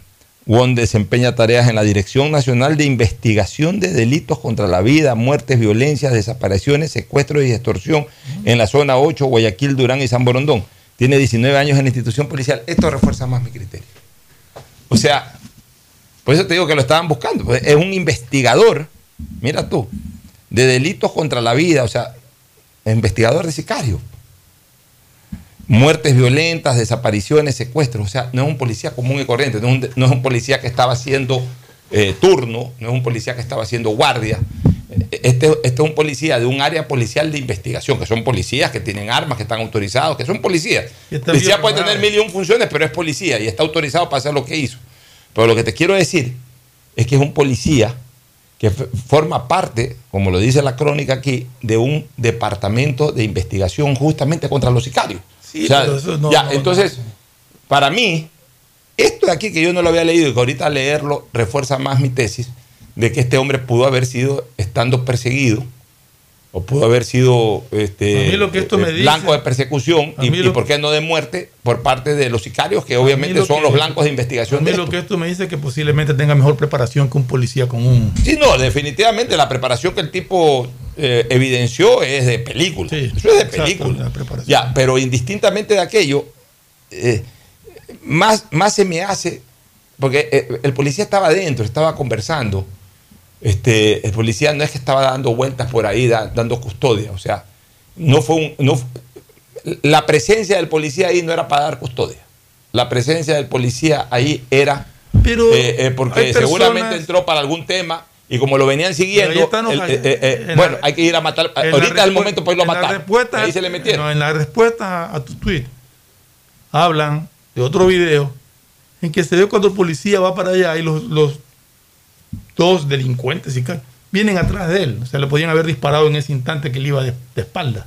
Won desempeña tareas en la Dirección Nacional de Investigación de Delitos contra la Vida, Muertes, Violencias, Desapariciones, Secuestros y Extorsión en la zona 8, Guayaquil, Durán y San Borondón. Tiene 19 años en la institución policial. Esto refuerza más mi criterio. O sea, por eso te digo que lo estaban buscando. pues, Es un investigador, mira tú, de delitos contra la vida, o sea, investigador de sicario. Muertes violentas, desapariciones, secuestros. O sea, no es un policía común y corriente, no es un, no es un policía que estaba haciendo eh, turno, no es un policía que estaba haciendo guardia. Este, este es un policía de un área policial de investigación, que son policías que tienen armas, que están autorizados, que son policías. Policía puede tener mil y un funciones, pero es policía y está autorizado para hacer lo que hizo. Pero lo que te quiero decir es que es un policía que forma parte, como lo dice la crónica aquí, de un departamento de investigación justamente contra los sicarios. Ya, entonces, para mí, esto de aquí que yo no lo había leído y que ahorita leerlo refuerza más mi tesis de que este hombre pudo haber sido estando perseguido o pudo haber sido este, blanco de persecución y, por qué no de muerte por parte de los sicarios que obviamente son los blancos de investigación.
A mí lo que esto me dice es que posiblemente tenga mejor preparación que un policía común.
Sí, no, definitivamente la preparación que el tipo eh, evidenció es de película. Eso es de película. Ya, pero indistintamente de aquello, eh, más, más se me hace, porque eh, el policía estaba adentro, estaba conversando este, el policía no es que estaba dando vueltas por ahí, dando custodia, o sea, no fue un, no, la presencia del policía ahí no era para dar custodia, la presencia del policía ahí era
Pero
porque seguramente entró para algún tema y como lo venían siguiendo, eh, bueno, hay que ir a matar, ahorita es el momento para irlo a matar, ahí se le metieron.
en la respuesta a tu tweet hablan de otro video en que se ve cuando el policía va para allá y los, los dos delincuentes y vienen atrás de él. O sea, le podían haber disparado en ese instante que él iba de, espalda.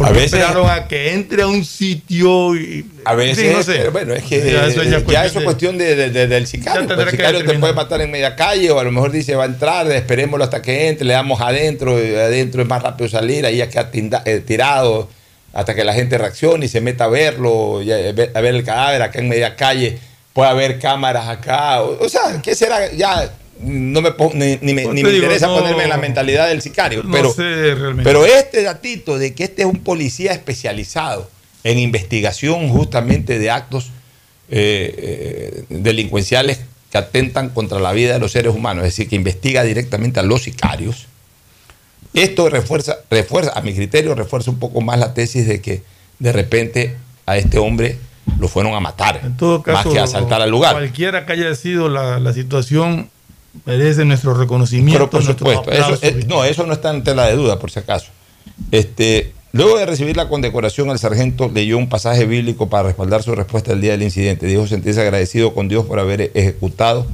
A veces esperaron a que entre a un sitio y
a veces no sé. bueno es que ya eso, es cuestión de, del sicario pues, el sicario te puede matar en media calle o a lo mejor dice va a entrar esperémoslo hasta que entre le damos adentro y adentro es más rápido salir ahí ya queda eh, tirado hasta que la gente reaccione y se meta a verlo eh, a ver el cadáver acá en media calle puede haber cámaras acá. O, sea, ¿qué será? Ya no me ni, me, interesa ponerme en la mentalidad del sicario. pero, pero este datito de que este es un policía especializado en investigación justamente de actos eh, eh, delincuenciales que atentan contra la vida de los seres humanos, es decir, que investiga directamente a los sicarios. Esto refuerza, refuerza, a mi criterio, refuerza un poco más la tesis de que de repente a este hombre lo fueron a matar,
en todo caso,
más que a asaltar al lugar.
Cualquiera que haya sido la, situación merece nuestro reconocimiento.
por supuesto, eso, no, eso no está en tela de duda, por si acaso. Este, luego de recibir la condecoración, el sargento leyó un pasaje bíblico para respaldar su respuesta el día del incidente. Dijo sentirse agradecido con Dios por haber ejecutado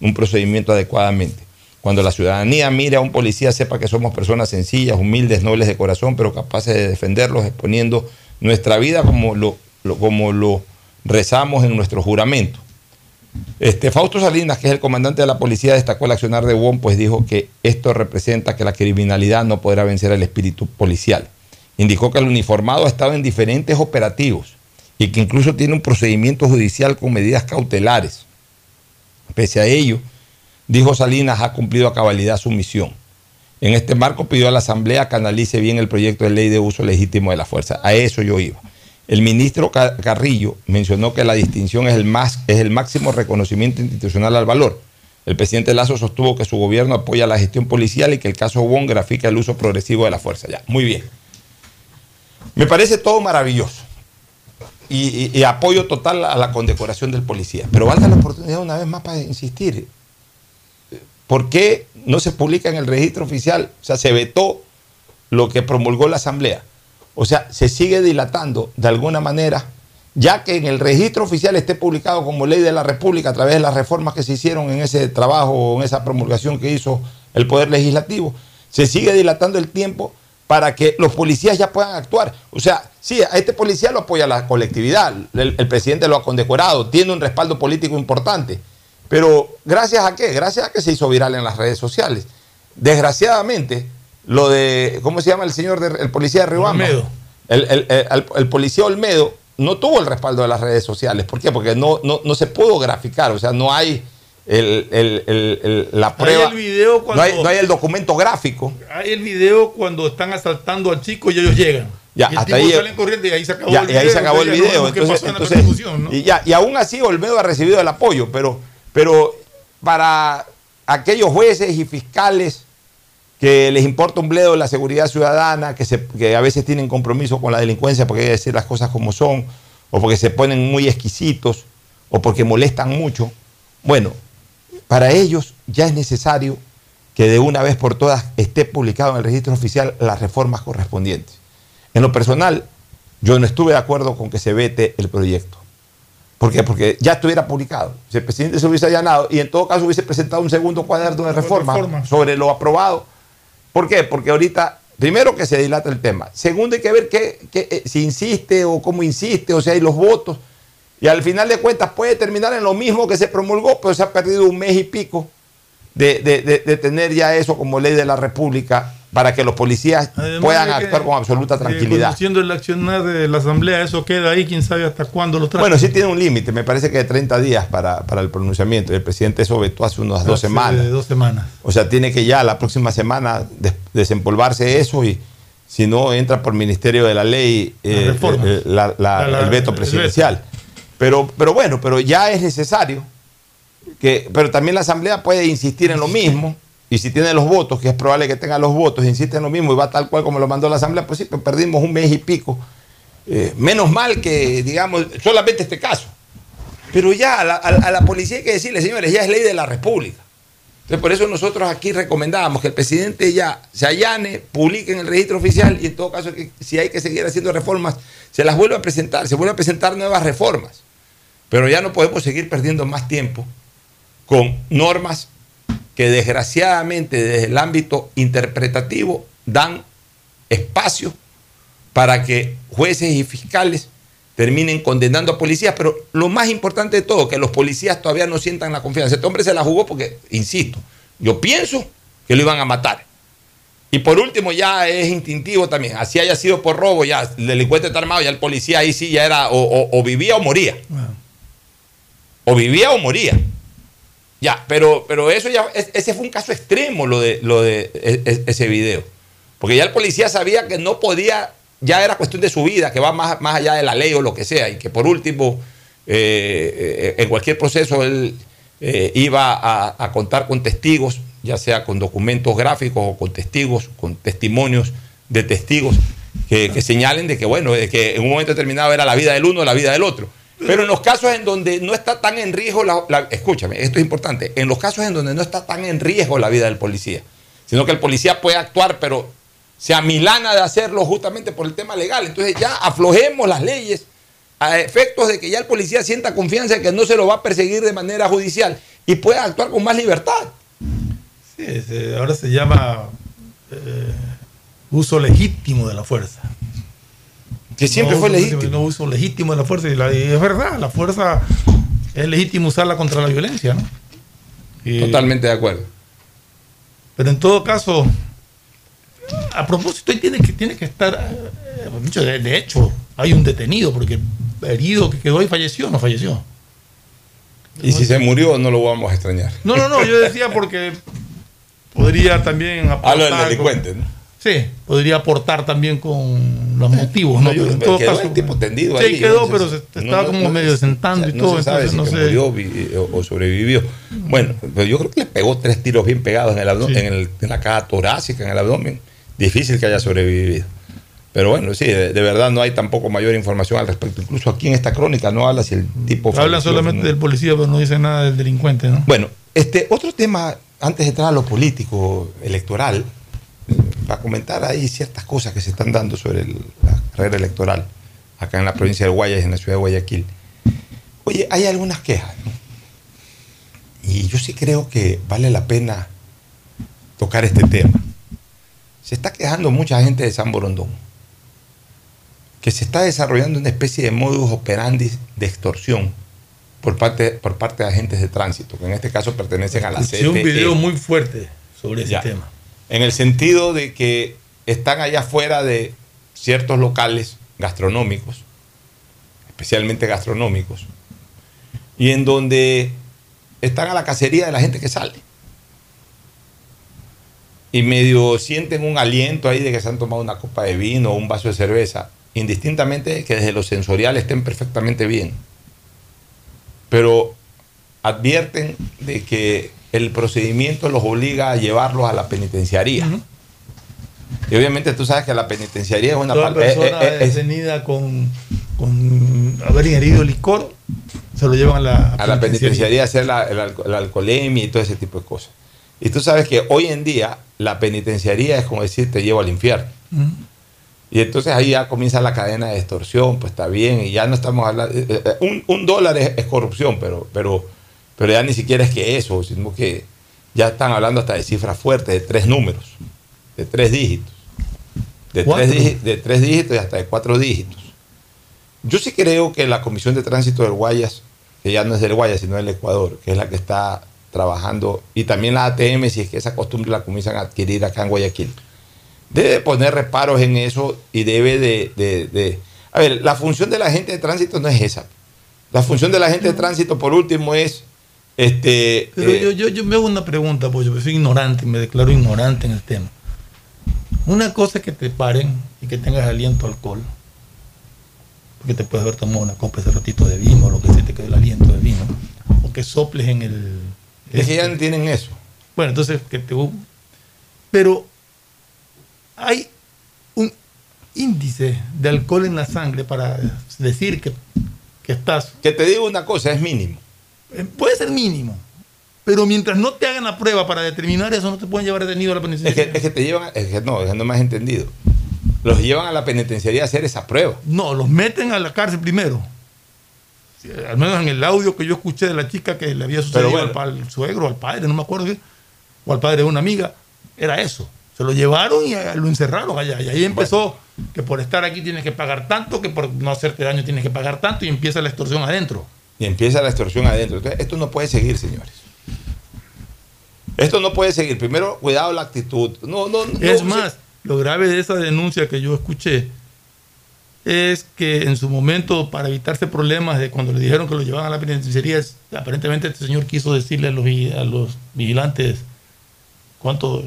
un procedimiento adecuadamente. Cuando la ciudadanía mire a un policía, sepa que somos personas sencillas, humildes, nobles de corazón, pero capaces de defenderlos, exponiendo nuestra vida como lo como lo rezamos en nuestro juramento. Este, Fausto Salinas, que es el comandante de la policía, destacó el accionar de WOM, pues dijo que esto representa que la criminalidad no podrá vencer al espíritu policial. Indicó que el uniformado ha estado en diferentes operativos y que incluso tiene un procedimiento judicial con medidas cautelares. Pese a ello, dijo Salinas, ha cumplido a cabalidad su misión. En este marco pidió a la Asamblea que analice bien el proyecto de ley de uso legítimo de la fuerza. A eso yo iba. El ministro Carrillo mencionó que la distinción es el, más, es el máximo reconocimiento institucional al valor. El presidente Lazo sostuvo que su gobierno apoya la gestión policial y que el caso Wong grafica el uso progresivo de la fuerza. Ya, muy bien. Me parece todo maravilloso. Y, apoyo total a la condecoración del policía. Pero valga la oportunidad una vez más para insistir. ¿Por qué no se publica en el registro oficial? O sea, se vetó lo que promulgó la Asamblea. O sea, se sigue dilatando de alguna manera, ya que en el registro oficial esté publicado como ley de la República a través de las reformas que se hicieron en ese trabajo o en esa promulgación que hizo el Poder Legislativo, se sigue dilatando el tiempo para que los policías ya puedan actuar. O sea, sí, a este policía lo apoya la colectividad, el, el presidente lo ha condecorado, tiene un respaldo político importante, pero gracias a qué? Gracias a que se hizo viral en las redes sociales. Desgraciadamente, lo de, ¿cómo se llama el señor, el policía de Riobamba? Olmedo. El, policía Olmedo no tuvo el respaldo de las redes sociales. ¿Por qué? Porque no, no, se pudo graficar, o sea, no hay la prueba.
Hay el video
cuando, no, hay, el documento gráfico.
Hay el video cuando están asaltando al chico y ellos llegan.
Ya, y hasta ahí, salen corriendo y ahí se acabó el video. Y ahí se acabó el video. Entonces, y, ya, y aún así Olmedo ha recibido el apoyo, pero, pero para aquellos jueces y fiscales que les importa un bledo la seguridad ciudadana, que, se, que a veces tienen compromiso con la delincuencia porque hay que decir las cosas como son, o porque se ponen muy exquisitos, o porque molestan mucho. Bueno, para ellos ya es necesario que de una vez por todas esté publicado en el registro oficial las reformas correspondientes. En lo personal, yo no estuve de acuerdo con que se vete el proyecto. ¿Por qué? Porque ya estuviera publicado. Si el presidente se hubiese allanado y en todo caso hubiese presentado un segundo cuaderno de reforma,
Reforma.
sobre lo aprobado. ¿Por qué? Porque ahorita, primero que se dilata el tema. Segundo, hay que ver qué, qué, eh, si insiste o cómo insiste, o sea, hay los votos. Y al final de cuentas puede terminar en lo mismo que se promulgó, pero se ha perdido un mes y pico de, de- de- de tener ya eso como ley de la República para que los policías
Además
puedan
que,
actuar con absoluta tranquilidad.
Conociendo el accionar de la Asamblea, eso queda ahí, quién sabe hasta cuándo lo trata.
Bueno, sí tiene un límite, me parece que de 30 días para, para el pronunciamiento. El presidente eso vetó hace unas dos semanas.
dos semanas.
O sea, tiene que ya la próxima semana des- desempolvarse eso y si no entra por Ministerio de la Ley eh, eh, la- la-
La- la-
el veto
el
presidencial. Pero, pero bueno, pero ya es necesario que, pero también la Asamblea puede insistir en lo mismo y si tiene los votos, que es probable que tenga los votos, insiste en lo mismo y va tal cual como lo mandó la Asamblea, pues sí, pues perdimos un mes y pico. Eh, menos mal que, digamos, solamente este caso. Pero ya a la, policía hay que decirle, señores, ya es ley de la República. Entonces, por eso nosotros aquí recomendábamos que el presidente ya se allane, publique en el registro oficial y en todo caso, si hay que seguir haciendo reformas, se las vuelva a presentar, se vuelve a presentar nuevas reformas. Pero ya no podemos seguir perdiendo más tiempo con normas que desgraciadamente desde el ámbito interpretativo dan espacio para que jueces y fiscales terminen condenando a policías, pero lo más importante de todo, que los policías todavía no sientan la confianza. Este hombre se la jugó porque, insisto, yo pienso que lo iban a matar. Y por último, ya es instintivo también. Así haya sido por robo, ya el delincuente está armado, ya el policía ahí sí ya era o, o- o vivía o moría. O vivía o moría. Ya, pero, pero eso ya, es- ese fue un caso extremo lo de, lo de e- e- ese video. Porque ya el policía sabía que no podía, ya era cuestión de su vida, que va más, más allá de la ley o lo que sea, y que por último, eh, eh, en cualquier proceso él eh, iba a, a contar con testigos, ya sea con documentos gráficos o con testigos, con testimonios de testigos que, que señalen de que, bueno, de que en un momento determinado era la vida del uno o la vida del otro. Pero en los casos en donde no está tan en riesgo, la, escúchame, esto es importante, en los casos en donde no está tan en riesgo la vida del policía, sino que el policía puede actuar, pero se amilana de hacerlo justamente por el tema legal. Entonces ya aflojemos las leyes a efectos de que ya el policía sienta confianza de que no se lo va a perseguir de manera judicial y pueda actuar con más libertad.
Sí, ahora se llama eh, uso legítimo de la fuerza.
Que siempre
No
fue
uso-
legítimo.
No uso legítimo de la fuerza. Y, la- y es verdad, la fuerza es legítimo usarla contra la violencia, ¿no? Y-
Totalmente de acuerdo.
Pero en todo caso, a propósito, ahí tiene que, tiene que estar, eh, de, de hecho, hay un detenido, porque el herido que quedó ahí falleció o no falleció.
Y si se murió, no lo vamos a extrañar.
No, no, no, yo decía porque podría también aportar.
Hablo del
con-
delincuente, ¿no?
Sí, podría aportar también con los motivos, ¿no?
No, yo-
Pero en todo
quedó
caso.
el tipo tendido
sí,
ahí.
quedó, pero se- estaba
no,
como
no,
medio sentando y
no
todo.
se sabe
entonces
si
no sé.
murió vi- o, o sobrevivió. Bueno, pero yo creo que le pegó tres tiros bien pegados en, el abdo- en, el- en la caja torácica, en el abdomen. Difícil que haya sobrevivido. Pero bueno, sí, de, de verdad no hay tampoco mayor información al respecto. Incluso aquí en esta crónica no habla si el tipo.
Hablan
falleció,
solamente del policía, pero no dicen nada del delincuente, ¿no?
Bueno, este otro tema, antes de entrar a lo político, electoral, eh, para comentar ahí ciertas cosas que se están dando sobre el- la carrera electoral acá en la provincia de Guayas, en la ciudad de Guayaquil. Oye, hay algunas quejas, ¿no? Y yo sí creo que vale la pena tocar este tema. Se está quejando mucha gente de San Borondón, que se está desarrollando una especie de modus operandi de extorsión por parte, por parte de agentes de tránsito, que en este caso pertenecen a la
Escuché un
CTE.
video muy fuerte sobre ese
Ya.
tema.
En el sentido de que están allá afuera de ciertos locales gastronómicos, especialmente gastronómicos, y en donde están a la cacería de la gente que sale. Y medio sienten un aliento ahí de que se han tomado una copa de vino o un vaso de cerveza, indistintamente que desde lo sensorial estén perfectamente bien. Pero advierten de que el procedimiento los obliga a llevarlos a la penitenciaría. Y obviamente tú sabes que la penitenciaría es una
Toda persona
eh, eh, es-
detenida con, con haber ingerido licor se lo llevan a la,
a la penitenciaría a hacer la, el alco- la alcoholemia y todo ese tipo de cosas. Y tú sabes que hoy en día la penitenciaría es como decir te llevo al infierno. Y entonces ahí ya comienza la cadena de extorsión, pues está bien, y ya no estamos hablando. eh, Un, un dólar es, es corrupción, pero, pero, pero ya ni siquiera es que eso, sino que ya están hablando hasta de cifras fuertes, de tres números, de tres dígitos. De tres dígitos y hasta de cuatro dígitos. Yo sí creo que la Comisión de Tránsito del Guayas, que ya no es del Guayas, sino del Ecuador, que es la que está trabajando, y también la ATM, si es que esa costumbre la comienzan a adquirir acá en Guayaquil, debe poner reparos en eso y debe de, de- de- A ver, la función de la gente de tránsito no es esa. La función de la gente de tránsito, por último, es... Este,
Pero
eh,
yo, yo, yo me hago una pregunta, pues yo soy ignorante, me declaro ignorante en el tema. Una cosa es que te paren y que tengas aliento a alcohol. Porque te puedes haber tomado una copa ese ratito de vino, o lo que se te quede el aliento de vino. O que soples en el.
Es que ya no tienen eso.
Bueno, entonces que te. Pero hay un índice de alcohol en la sangre para decir que, que estás.
Que te digo una cosa, es mínimo.
Eh, Puede ser mínimo. Pero mientras no te hagan la prueba para determinar eso, no te pueden llevar detenido a la
Es
penitenciaría.
que, es que te llevan, es que no, es que no me has entendido. Los llevan a la penitenciaría a hacer esa prueba.
No, los meten a la cárcel primero. Sí, al menos en el audio que yo escuché de la chica que le había sucedido
bueno.
al, al suegro, al padre, no me acuerdo qué, o al padre de una amiga, era eso. Se lo llevaron y eh, lo encerraron allá. Y ahí empezó que por estar aquí tienes que pagar tanto, que por no hacerte daño tienes que pagar tanto, y empieza la extorsión adentro.
Y empieza la extorsión adentro. Entonces, esto no puede seguir, señores. Esto no puede seguir. Primero, cuidado la actitud. No, no, no,
Es más, lo grave de esa denuncia que yo escuché es que en su momento, para evitarse problemas de cuando le dijeron que lo llevaban a la penitenciaría, aparentemente este señor quiso decirle a los, a los vigilantes cuánto.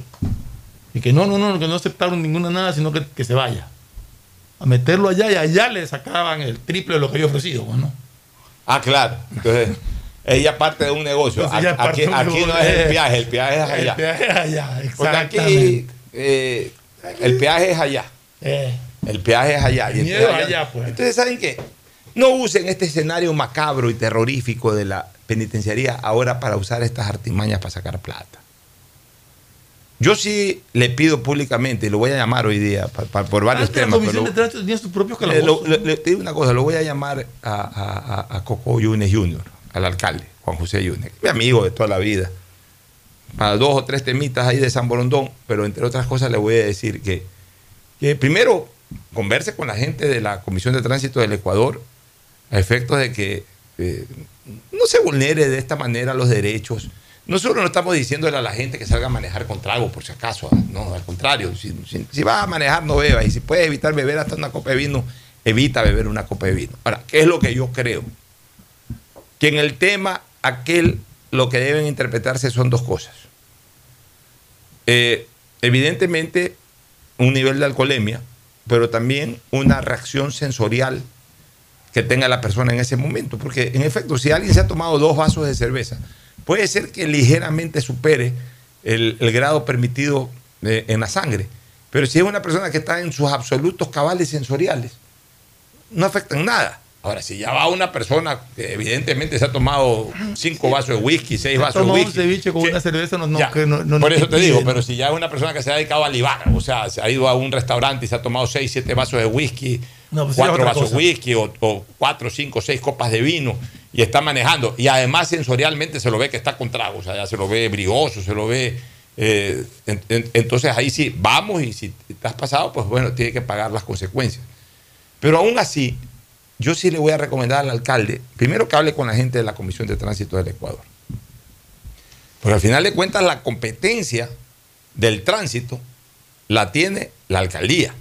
Y que no, no, no, que no aceptaron ninguna nada, sino que, que se vaya. A meterlo allá y allá le sacaban el triple de lo que había ofrecido, pues, ¿no?
Ah, claro. Entonces, ella parte de un negocio.
Entonces,
aquí
un
no es el peaje, el peaje es allá.
El peaje es allá,
Porque aquí eh, el peaje es allá.
Eh.
El peaje es allá. Y entonces,
allá, pues.
Entonces, ¿saben qué? No usen este escenario macabro y terrorífico de la penitenciaría ahora para usar estas artimañas para sacar plata. Yo sí le pido públicamente, y lo voy a llamar hoy día pa- pa- por varios
la
temas.
comisión
pero-
de tránsito tenía sus propios
Eh,
calabozos.
le, digo una cosa, lo voy a llamar a, a, a- a Coco Yunes Jr., al alcalde, Juan José Yunes, mi amigo de toda la vida, para dos o tres temitas ahí de San Borondón, pero entre otras cosas le voy a decir que, que primero converse con la gente de la Comisión de Tránsito del Ecuador a efectos de que eh, no se vulnere de esta manera los derechos. Nosotros no estamos diciéndole a la gente que salga a manejar con trago, por si acaso. ah, No, al contrario. Si, vas a manejar, no bebas. Y si puedes evitar beber hasta una copa de vino, evita beber una copa de vino. Ahora, ¿qué es lo que yo creo? Que en el tema aquel lo que deben interpretarse son dos cosas. Eh, evidentemente, un nivel de alcoholemia, pero también una reacción sensorial que tenga la persona en ese momento. Porque, en efecto, si alguien se ha tomado dos vasos de cerveza, puede ser que ligeramente supere el, el grado permitido eh, en la sangre. Pero si es una persona que está en sus absolutos cabales sensoriales, no afecta en nada. Ahora, si ya va una persona que evidentemente se ha tomado cinco vasos de whisky, seis vasos de
Tomó un
whisky.
ceviche con una cerveza, no, no,
Ya,
que no- no-
por eso te digo, pero si ya es una persona que se ha dedicado a libar, o sea, se ha ido a un restaurante y se ha tomado seis, siete vasos de whisky,
pues
cuatro vasos de whisky o, o cuatro, cinco, seis copas de vino y está manejando. Y además sensorialmente se lo ve que está con trago, o sea, ya se lo ve brioso, se lo ve... eh, en- en- entonces ahí sí, vamos y si has pasado, pues bueno, tiene que pagar las consecuencias. Pero aún así, yo sí le voy a recomendar al alcalde, primero que hable con la gente de la Comisión de Tránsito del Ecuador. Porque al final de cuentas la competencia del tránsito la tiene la alcaldía.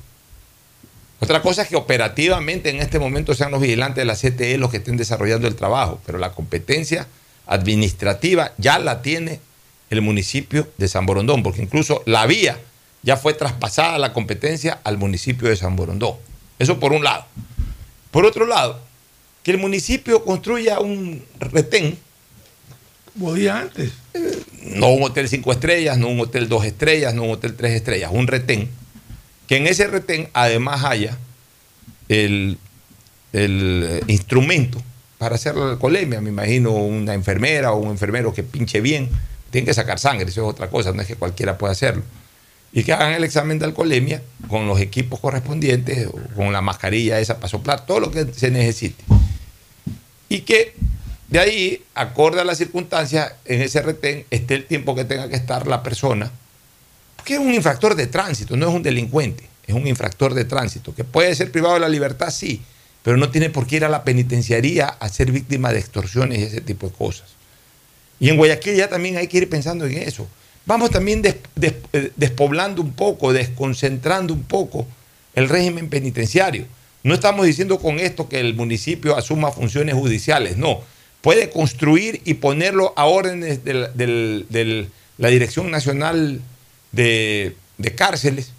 Otra cosa es que operativamente en este momento sean los vigilantes de la CTE los que estén desarrollando el trabajo, pero la competencia administrativa ya la tiene el municipio de San Borondón, porque incluso la vía ya fue traspasada la competencia al municipio de San Borondón. Eso por un lado. Por otro lado, que el municipio construya un retén
Podía antes.
no un hotel cinco estrellas, no un hotel dos estrellas, no un hotel tres estrellas, un retén. Que en ese retén además haya el, el, eh, instrumento para hacer la alcoholemia. Me imagino una enfermera o un enfermero que pinche bien. Tienen que sacar sangre, eso es otra cosa, no es que cualquiera pueda hacerlo. Y que hagan el examen de alcoholemia con los equipos correspondientes, con la mascarilla esa para soplar, todo lo que se necesite. Y que de ahí, acorde a las circunstancias, en ese retén esté el tiempo que tenga que estar la persona, porque es un infractor de tránsito, no es un delincuente, es un infractor de tránsito, que puede ser privado de la libertad, sí, pero no tiene por qué ir a la penitenciaría a ser víctima de extorsiones y ese tipo de cosas. Y en Guayaquil ya también hay que ir pensando en eso. Vamos también eh, despoblando un poco, desconcentrando un poco el régimen penitenciario. No estamos diciendo con esto que el municipio asuma funciones judiciales, no. Puede construir y ponerlo a órdenes de la, del- la Dirección Nacional de, Cárceles,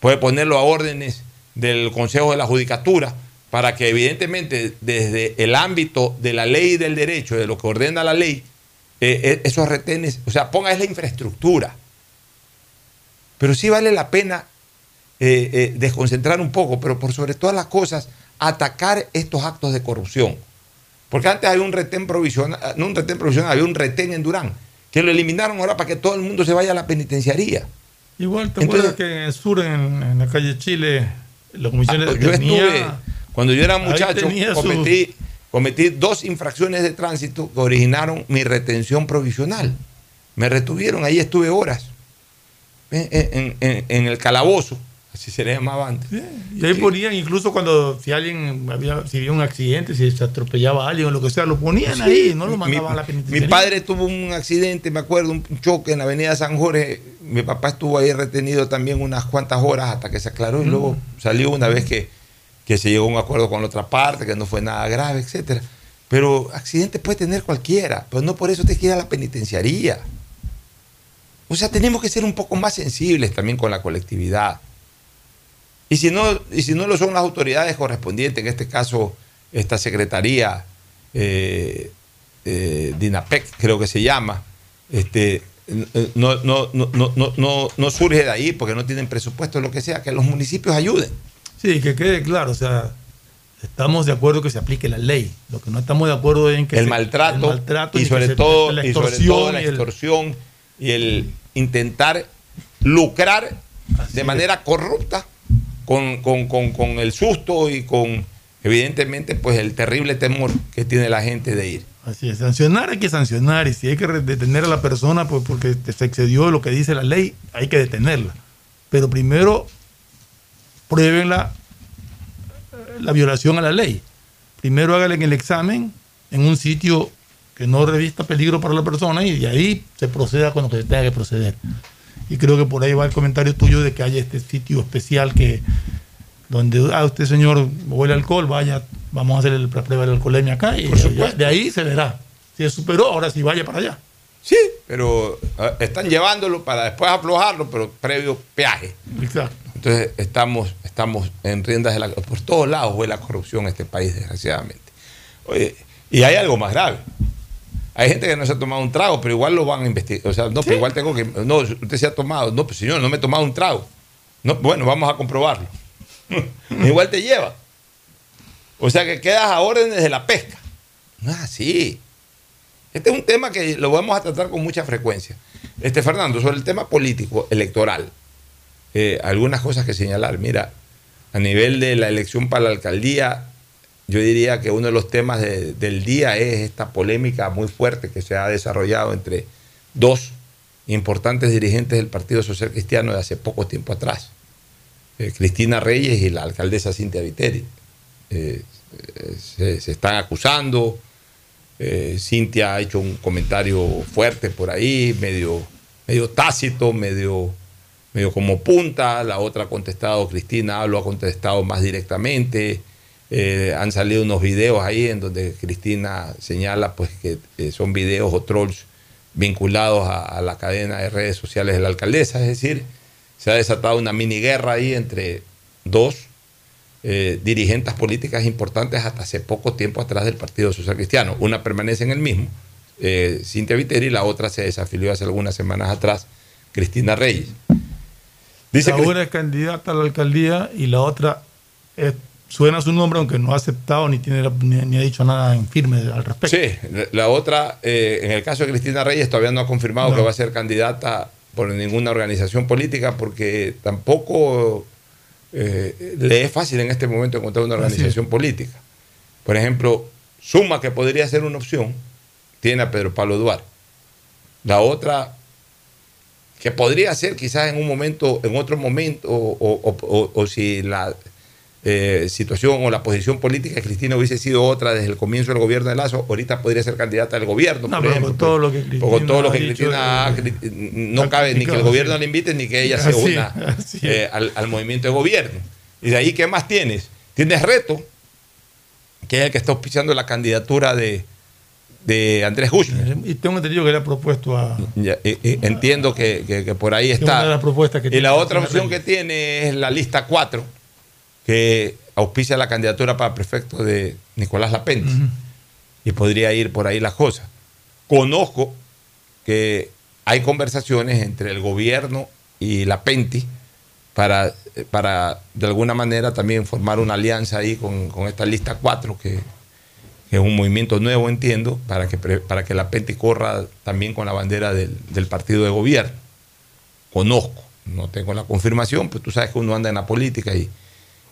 puede ponerlo a órdenes del Consejo de la Judicatura, para que evidentemente desde el ámbito de la ley y del derecho, de lo que ordena la ley, eh, eh, esos retenes, o sea, ponga es la infraestructura. Pero sí vale la pena eh, desconcentrar un poco, pero por sobre todas las cosas, atacar estos actos de corrupción. Porque antes había un retén provisional, no un retén provisional, había un retén en Durán, que lo eliminaron ahora para que todo el mundo se vaya a la penitenciaría.
Igual, ¿te acuerdas que en el sur, en, en la calle Chile, la comisión
Ah, yo estuve, cuando yo era muchacho,
su-
cometí, cometí dos infracciones de tránsito que originaron mi retención provisional. Me retuvieron, ahí estuve horas, en, en- en- en el calabozo, así se le llamaba antes.
Y ahí ponían, incluso cuando si alguien había, si había un accidente, si se atropellaba a alguien o lo que sea, lo ponían
Sí.
ahí, no lo
Mi-
mandaban a la
Mi
penitenciaría.
padre tuvo un accidente, me acuerdo, un choque en la avenida San Jorge. Mi papá estuvo ahí retenido también unas cuantas horas hasta que se aclaró y
Mm.
luego salió una vez que, que se llegó a un acuerdo con la otra parte, que no fue nada grave, etcétera. Pero accidentes puede tener cualquiera, pero no por eso te queda la penitenciaría. O sea, tenemos que ser un poco más sensibles también con la colectividad. Y si no, y si no lo son las autoridades correspondientes, en este caso esta secretaría eh, eh, DINAPEC, creo que se llama, este, no, no, no, no, no, no, no surge de ahí porque no tienen presupuesto, lo que sea, que los municipios ayuden.
Sí, que quede claro, o sea, estamos de acuerdo que se aplique la ley. Lo que no estamos de acuerdo es en que
el,
se-
maltrato,
el maltrato
y, sobre todo,
la
y sobre
extorsión
todo la
y el-
extorsión y el intentar lucrar de manera corrupta con, con- con- con el susto y con evidentemente pues el terrible temor que tiene la gente de ir.
Así es, sancionar hay que sancionar y si hay que detener a la persona pues porque se excedió lo que dice la ley, hay que detenerla. Pero primero prueben la, la violación a la ley. Primero háganle el examen en un sitio que no revista peligro para la persona y de ahí se proceda con lo que se tenga que proceder. Y creo que por ahí va el comentario tuyo de que haya este sitio especial que donde ah, usted señor huele alcohol, vaya, vamos a hacer el- la prueba de alcoholemia acá y ya- de ahí se verá. Si es superó, ahora sí vaya para allá.
Sí, pero eh, están llevándolo para después aflojarlo, pero previo peaje.
Exacto.
Entonces estamos, estamos en riendas de la... Por todos lados huele la corrupción en este país, desgraciadamente. Oye, y hay algo más grave. Hay gente que no se ha tomado un trago, pero igual lo van a investigar. O sea, no, pero igual tengo que... No, usted se ha tomado. No, pues señor, no me he tomado un trago. No, bueno, vamos a comprobarlo. igual te lleva. O sea que quedas a órdenes de la pesca. No es así. Este es un tema que lo vamos a tratar con mucha frecuencia. Este Fernando, sobre el tema político, electoral, eh, algunas cosas que señalar. Mira, a nivel de la elección para la alcaldía, yo diría que uno de los temas de- del día es esta polémica muy fuerte que se ha desarrollado entre dos importantes dirigentes del Partido Social Cristiano de hace poco tiempo atrás, eh, Cristina Reyes y la alcaldesa Cintia Viteri. Eh, eh, se, están acusando, Cintia ha hecho un comentario fuerte por ahí, medio, medio tácito, medio, medio como punta. La otra ha contestado, Cristina lo ha contestado más directamente. Eh, han salido unos videos ahí en donde Cristina señala pues que eh, son videos o trolls vinculados a, a la cadena de redes sociales de la alcaldesa. Es decir, se ha desatado una mini guerra ahí entre dos eh, dirigentes políticas importantes hasta hace poco tiempo atrás del Partido Social Cristiano. Una permanece en el mismo, Cintia Viteri, y la otra se desafilió hace algunas semanas atrás, Cristina Reyes.
Dice la una es candidata a la alcaldía y la otra es- suena su nombre, aunque no ha aceptado ni, tiene, ni, ni ha dicho nada en firme al respecto.
Sí, la otra, eh, en el caso de Cristina Reyes, todavía no ha confirmado
No.
que va a ser candidata por ninguna organización política porque tampoco eh, le es fácil en este momento encontrar una organización política. Por ejemplo, Suma, que podría ser una opción, tiene a Pedro Pablo Duarte. La otra, que podría ser quizás en un momento, en otro momento, o, o- o- o si la eh, situación o la posición política de Cristina hubiese sido otra desde el comienzo del gobierno de Lazo, ahorita podría ser candidata al gobierno.
No,
por
pero
ejemplo,
con todo lo que Cristina
con todo lo
ha
que
dicho,
Cristina ha
eh,
no cabe ni que el gobierno le invite ni que ella se una eh, al, al movimiento de gobierno. Y de ahí, ¿qué más tienes? Tienes reto, que es el que está auspiciando la candidatura de, de Andrés Guzmán.
Y tengo entendido que le ha propuesto a.
Ya, eh, eh, entiendo que, que- que por ahí
que una de
está.
las propuestas que
Y la otra opción que tiene es la lista 4, que auspicia la candidatura para prefecto de Nicolás Lapente. Y podría ir por ahí las cosas. Conozco que hay conversaciones entre el gobierno y la Penti para, para de alguna manera también formar una alianza ahí con, con esta lista 4, que, que es un movimiento nuevo, entiendo, para que, para que corra también con la bandera del, del partido de gobierno. Conozco, no tengo la confirmación, pues tú sabes que uno anda en la política y,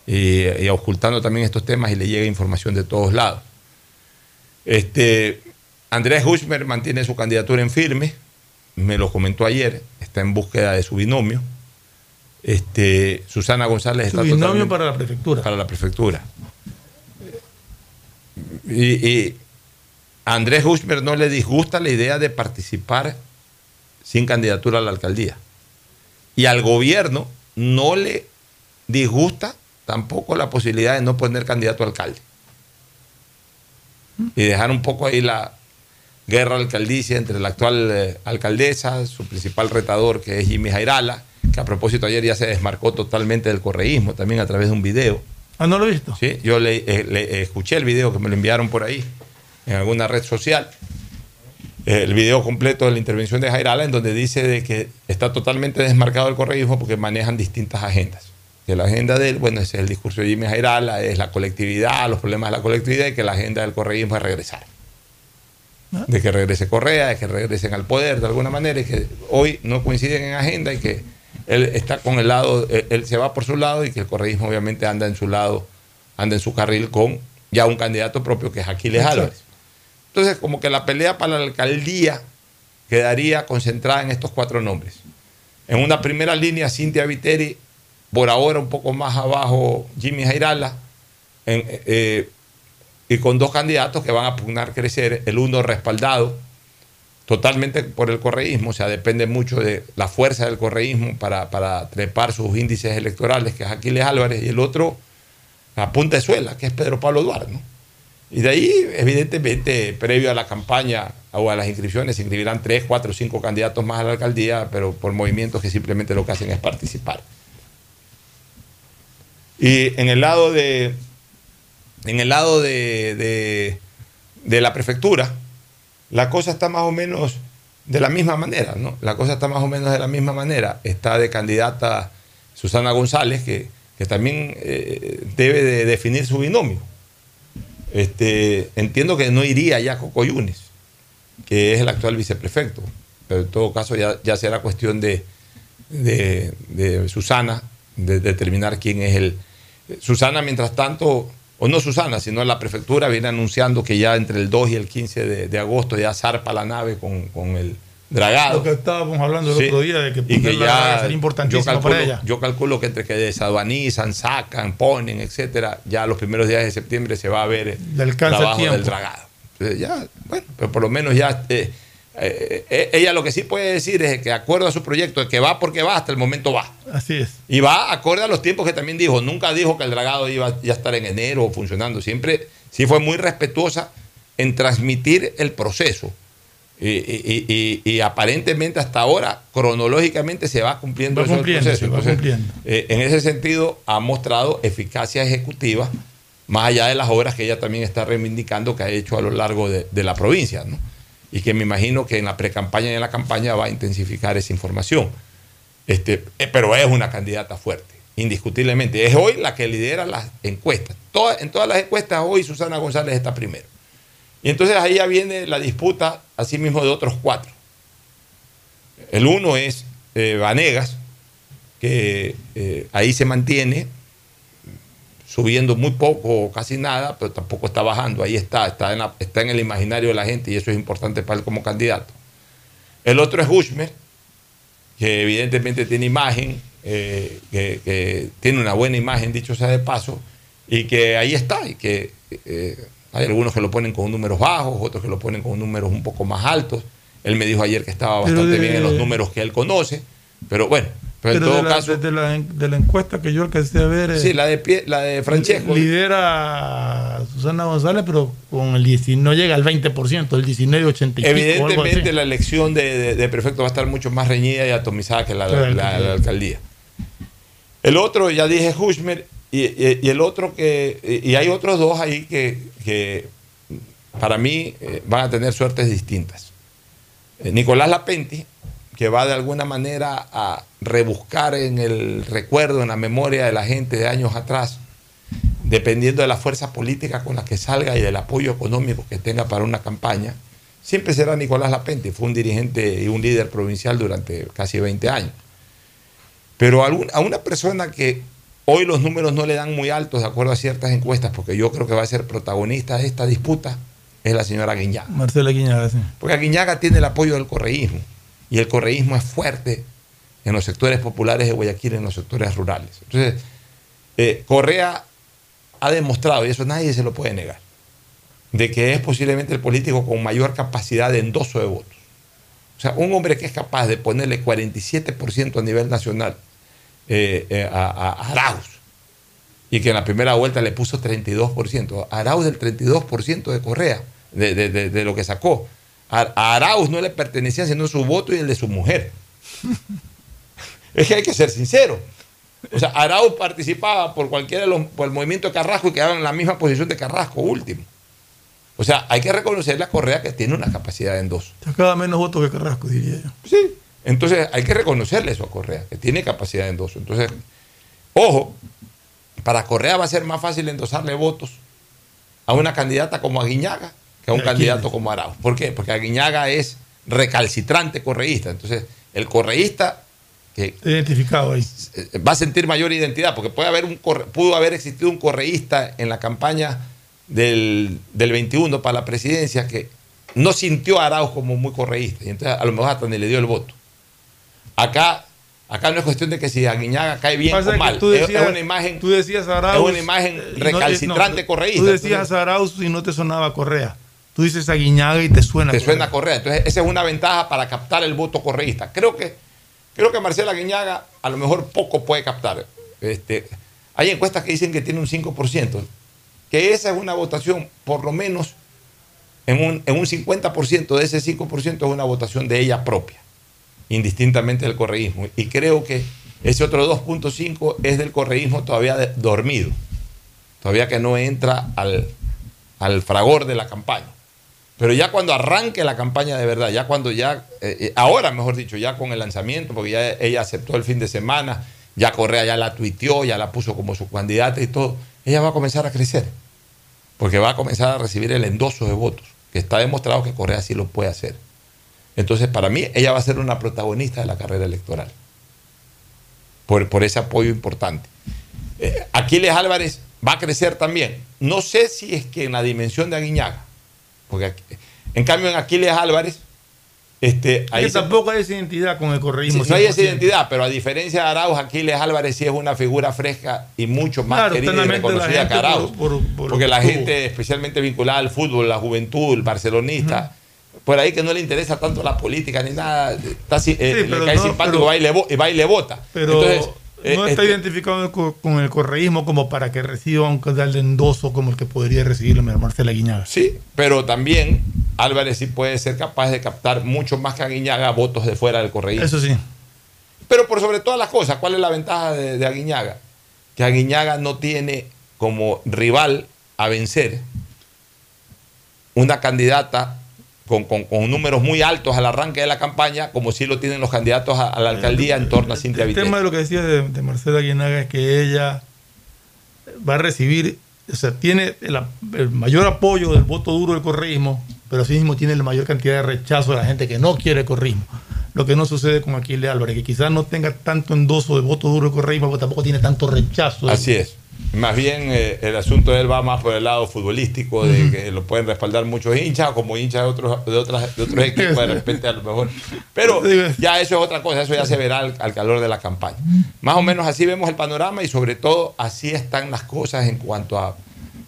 y, y ocultando también estos temas y le llega información de todos lados. Este, Andrés Hushmer mantiene su candidatura en firme, me lo comentó ayer, está en búsqueda de su binomio. Este, Susana González
Su
está
binomio para la prefectura.
para la prefectura. Y, y a Andrés Hushmer no le disgusta la idea de participar sin candidatura a la alcaldía. Y al gobierno no le disgusta tampoco la posibilidad de no poner candidato a alcalde. Y dejar un poco ahí la guerra alcaldicia entre la actual eh, alcaldesa, su principal retador, que es Jimmy Jairala, que a propósito ayer ya se desmarcó totalmente del correísmo, también a través de un video.
Ah, no lo he visto.
Sí, yo le, eh, le- escuché el video que me lo enviaron por ahí, en alguna red social. Eh, El video completo de la intervención de Jairala, en donde dice de que está totalmente desmarcado el correísmo porque manejan distintas agendas. Que la agenda de él, bueno, ese es el discurso de Jimmy Jairala, es la colectividad, los problemas de la colectividad, y que la agenda del correísmo es regresar. De que regrese Correa, de que regresen al poder de alguna manera, y que hoy no coinciden en agenda y que él está con el lado, él, él se va por su lado y que el correísmo obviamente anda en su lado, anda en su carril con ya un candidato propio que es Aquiles. Álvarez. Entonces, como que la pelea para la alcaldía quedaría concentrada en estos cuatro nombres. En una primera línea, Cintia Viteri, por ahora un poco más abajo, Jimmy Jairala, eh, y con dos candidatos que van a pugnar crecer, el uno respaldado totalmente por el correísmo, o sea, depende mucho de la fuerza del correísmo para, para trepar sus índices electorales, que es Aquiles Álvarez, y el otro a punta de suela, que es Pedro Pablo Duarte. Y de ahí, evidentemente, previo a la campaña o a las inscripciones, se inscribirán tres, cuatro, cinco candidatos más a la alcaldía, pero por movimientos que simplemente lo que hacen es participar. Y en el lado de, en el lado de, de- la prefectura, la cosa está más o menos de la misma manera, ¿no? La cosa está más o menos de la misma manera. Está de candidata Susana González, que, que también eh, debe de definir su binomio. Este, entiendo que no iría ya Coco Yunes, que es el actual viceprefecto, pero en todo caso ya, ya será cuestión de, de, de Susana, de determinar quién es el... Susana, mientras tanto, o no Susana, sino la prefectura viene anunciando que ya entre el 2 y el 15 de, de agosto ya zarpa la nave con, con el dragado.
Lo que estábamos hablando el
Sí.
otro día de que,
y que ya
sería
yo
importantísimo
calculo,
para ella.
yo calculo que entre que desaduanizan, sacan, ponen, etcétera, ya los primeros días de septiembre se va a ver el
el
trabajo
tiempo.
del dragado. Entonces ya, bueno, pero por lo menos ya eh, eh, eh, ella lo que sí puede decir es que acuerdo a su proyecto, que va porque va, hasta el momento va.
Así es.
Y va acorde a los tiempos que también dijo. Nunca dijo que el dragado iba ya a estar en enero funcionando. Siempre sí fue muy respetuosa en transmitir el proceso. Y, y- y- y- y aparentemente hasta ahora, cronológicamente, se va cumpliendo
Va
eso del
cumpliendo,
proceso.
se va
Entonces,
cumpliendo.
eh, en ese sentido, ha mostrado eficacia ejecutiva, más allá de las obras que ella también está reivindicando que ha hecho a lo largo de, de la provincia. ¿no? Y que me imagino que en la pre-campaña y en la campaña va a intensificar esa información. Este, eh, pero es una candidata fuerte, indiscutiblemente. Es hoy la que lidera las encuestas. En todas las encuestas hoy Susana González está primero. Y entonces ahí ya viene la disputa, asimismo, de otros cuatro. El uno es eh, Vanegas, que eh, ahí se mantiene subiendo muy poco o casi nada, pero tampoco está bajando. Ahí está, está en, la- está en el imaginario de la gente y eso es importante para él como candidato. El otro es Hushmer, que evidentemente tiene imagen, eh, que, que tiene una buena imagen, dicho sea de paso, y que ahí está, y que eh, hay algunos que lo ponen con números bajos, otros que lo ponen con números un poco más altos. Él me dijo ayer que estaba bastante
de-
bien en los números que él conoce, pero bueno, pero,
Pero
en todo
de, la,
caso...
de, la, de la encuesta que yo alcancé a ver. eh,
Sí, la de, pie- la de Francesco.
Lidera a Susana González, pero con el 19, no llega al 20%, el 19, 80 y pico, algo así.
Evidentemente la elección de, prefecto va a estar mucho más reñida y atomizada que la,
Que la alcaldía.
la alcaldía. El otro, ya dije Hushmer, y, y- y el otro que, y hay otros dos ahí que, que para mí eh, van a tener suertes distintas. Eh, Nicolás Lapenti, que va de alguna manera a rebuscar en el recuerdo, en la memoria de la gente de años atrás, dependiendo de la fuerza política con la que salga y del apoyo económico que tenga para una campaña, siempre será Nicolás Lapenti. Fue un dirigente y un líder provincial durante casi 20 años. Pero a una persona que hoy los números no le dan muy altos de acuerdo a ciertas encuestas, porque yo creo que va a ser protagonista de esta disputa, es la señora Guiñaga.
Marcela Guiñaga, sí.
Porque Aguiñaga tiene el apoyo del correísmo y el correísmo es fuerte en los sectores populares de Guayaquil, en los sectores rurales. Entonces, eh, Correa ha demostrado, y eso nadie se lo puede negar, de que es posiblemente el político con mayor capacidad de endoso de votos. O sea, un hombre que es capaz de ponerle 47% a nivel nacional eh, eh, a, Arauz y que en la primera vuelta le puso 32%. Arauz del 32% de Correa, de lo que sacó. A, Arauz no le pertenecía sino su voto y el de su mujer. es que hay que ser sincero. O sea, Arauz participaba por cualquiera de los, por el movimiento de Carrasco y quedaba en la misma posición de Carrasco último. O sea, hay que reconocerle a Correa que tiene una capacidad de endoso.
Sacaba menos votos que Carrasco, diría yo.
Sí. Entonces hay que reconocerle eso a Correa, que tiene capacidad de endoso. Entonces, ojo, para Correa va a ser más fácil endosarle votos a una candidata como Aguiñaga que a un
¿A
candidato como Arauz. ¿Por qué? Porque Aguiñaga es recalcitrante correísta. Entonces, el correísta que
Identificado ahí.
eh, va a sentir mayor identidad, porque puede haber un corre- pudo haber existido un correísta en la campaña del, del 21 para la presidencia que no sintió a Arauz como muy correísta, y entonces a lo mejor hasta ni le dio el voto. Acá, acá no es cuestión de que si Aguiñaga cae bien o mal,
tú
es-
decías-
es una imagen,
Tú decías Arauz.
es una imagen
no-
recalcitrante
no,
correísta.
Tú decías
Entonces,
Arauz y no te sonaba Correa. Tú dices Aguiñaga y te suena
te suena Correa. Entonces, esa es una ventaja para captar el voto correísta. Creo que, creo que Marcela Guiñaga a lo mejor poco puede captar. Este, hay encuestas que dicen que tiene un 5%, que esa es una votación, por lo menos, en un, en un 50% de ese 5% es una votación de ella propia, indistintamente del correísmo. Y creo que ese otro 2.5 es del correísmo todavía dormido, todavía que no entra al, al fragor de la campaña. Pero ya cuando arranque la campaña de verdad, ya cuando ya, eh, eh, ahora mejor dicho, ya con el lanzamiento, porque ya ella aceptó el fin de semana, ya Correa ya la tuiteó, ya la puso como su candidata y todo, ella va a comenzar a crecer, porque va a comenzar a recibir el endoso de votos, que está demostrado que Correa sí lo puede hacer. Entonces, para mí, ella va a ser una protagonista de la carrera electoral, por, por ese apoyo importante. Eh, Aquiles Álvarez va a crecer también. No sé si es que en la dimensión de Aguiñaga, porque aquí- en cambio en Aquiles Álvarez, este, ahí
que
se-
tampoco hay esa identidad con el correísmo.
Sí, no hay esa
100%.
identidad, pero a diferencia de Arauz, Aquiles Álvarez sí es una figura fresca y mucho más
Claro,
querida y reconocida que Arauz.
por- por- por lo
porque
que
la gente, especialmente vinculada al fútbol, la juventud, el barcelonista, por ahí que no le interesa tanto la política ni nada, está, eh,
Sí,
le cae
no,
simpático
pero-
y va y le va y le vota.
Pero
Entonces,
no está
este-
identificado co- con el correísmo como para que reciba un candidato de endoso como el que podría recibirlo Marcela Guiñaga.
Sí, pero también Álvarez sí puede ser capaz de captar mucho más que Aguiñaga votos de fuera del correísmo.
Eso sí.
Pero por sobre todas las cosas, ¿cuál es la ventaja de, de Aguiñaga? Que Aguiñaga no tiene como rival a vencer una candidata
con, con- con números muy altos al arranque de la campaña, como sí lo tienen los candidatos a, a la alcaldía en torno a Cintia
El
Viteri.
tema de lo que decía de, de Marcela Guinaga es que ella va a recibir, o sea, tiene el, el mayor apoyo del voto duro del correísmo, pero asimismo tiene la mayor cantidad de rechazo de la gente que no quiere el correísmo. Lo que no sucede con Aquiles Álvarez, que quizás no tenga tanto endoso de voto duro del correísmo, pero tampoco tiene tanto rechazo.
Así es. Más bien eh, el asunto de él va más por el lado futbolístico, de que lo pueden respaldar muchos hinchas, como hinchas de otros, de otras, de otros equipos de repente a lo mejor. Pero ya eso es otra cosa, eso ya se verá al, al calor de la campaña. Más o menos así vemos el panorama y sobre todo así están las cosas en cuanto a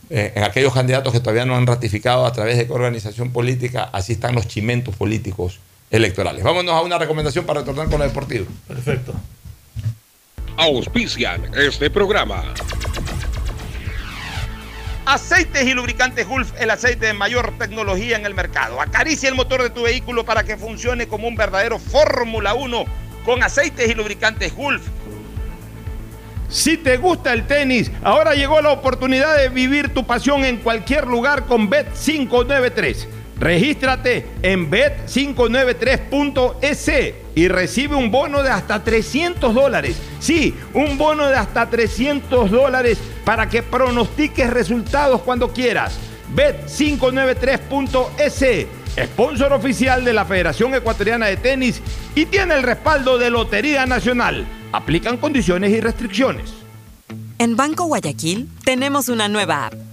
eh, en aquellos candidatos que todavía no han ratificado a través de qué organización política, así están los chimentos políticos electorales. Vámonos a una recomendación para retornar con lo deportivo.
Perfecto.
Auspician este programa.
Aceites y lubricantes Gulf, el aceite de mayor tecnología en el mercado. Acaricia el motor de tu vehículo para que funcione como un verdadero Fórmula 1 con aceites y lubricantes Gulf.
Si te gusta el tenis, ahora llegó la oportunidad de vivir tu pasión en cualquier lugar con Bet593. Regístrate en bet593.es y recibe un bono de hasta 300 dólares. Sí, un bono de hasta 300 dólares para que pronostiques resultados cuando quieras. Bet593.es, sponsor oficial de la Federación Ecuatoriana de Tenis y tiene el respaldo de Lotería Nacional. Aplican condiciones y restricciones.
En Banco Guayaquil tenemos una nueva app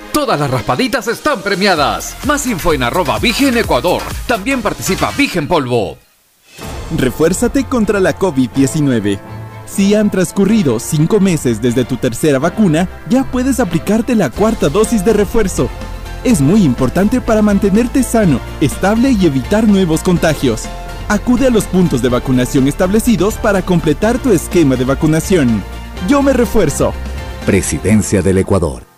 Todas las raspaditas están premiadas. Más info en arroba Vigen Ecuador. También participa Vigen Polvo.
Refuérzate contra la COVID-19. Si han transcurrido cinco meses desde tu tercera vacuna, ya puedes aplicarte la cuarta dosis de refuerzo. Es muy importante para mantenerte sano, estable y evitar nuevos contagios. Acude a los puntos de vacunación establecidos para completar tu esquema de vacunación. Yo me refuerzo.
Presidencia del Ecuador.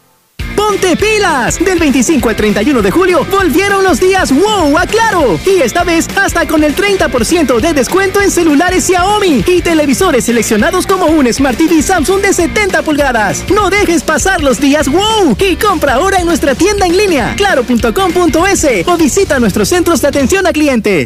¡Ponte pilas! Del 25 al 31 de julio volvieron los días wow a Claro. Y esta vez hasta con el 30% de descuento en celulares Xiaomi y televisores seleccionados como un Smart TV Samsung de 70 pulgadas. No dejes pasar los días wow y compra ahora en nuestra tienda en línea claro.com.es o visita nuestros centros de atención a cliente.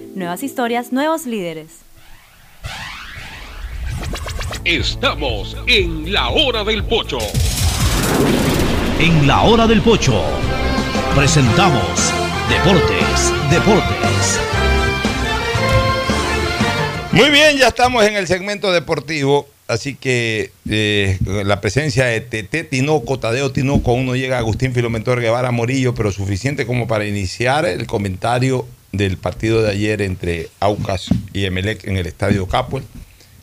Nuevas historias, nuevos líderes.
Estamos en la hora del pocho.
En la hora del pocho presentamos Deportes, Deportes.
Muy bien, ya estamos en el segmento deportivo, así que eh, la presencia de Tete Tinoco, Tadeo Tinoco, aún no llega Agustín Filomentor Guevara Morillo, pero suficiente como para iniciar el comentario del partido de ayer entre Aucas y Emelec en el Estadio Capuel,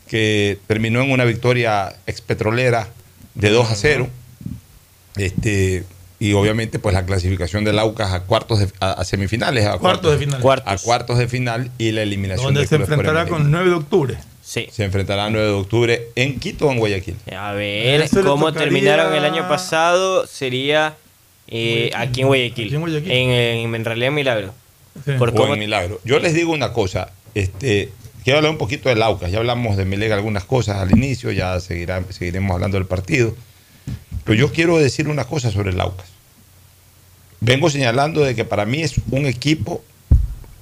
que terminó en una victoria expetrolera de 2 a 0. Este, y obviamente pues la clasificación del Aucas a cuartos de, a, a semifinales a
Cuartos de final.
a cuartos de final y la eliminación
Donde
del
se enfrentará con el 9 de octubre.
Sí.
se enfrentará el 9 de octubre en Quito o en Guayaquil
A ver,
Eso
cómo
tocaría-
terminaron el año pasado sería eh, aquí en Guayaquil.
Aquí en Guayaquil.
En, en, en realidad Milagro. Por
o
cómo-
en Milagro. Yo les digo una cosa, este, quiero hablar un poquito del Aucas. Ya hablamos de Melega algunas cosas al inicio, ya seguirá, seguiremos hablando del partido. Pero yo quiero decir una cosa sobre el Aucas. Vengo señalando de que para mí es un equipo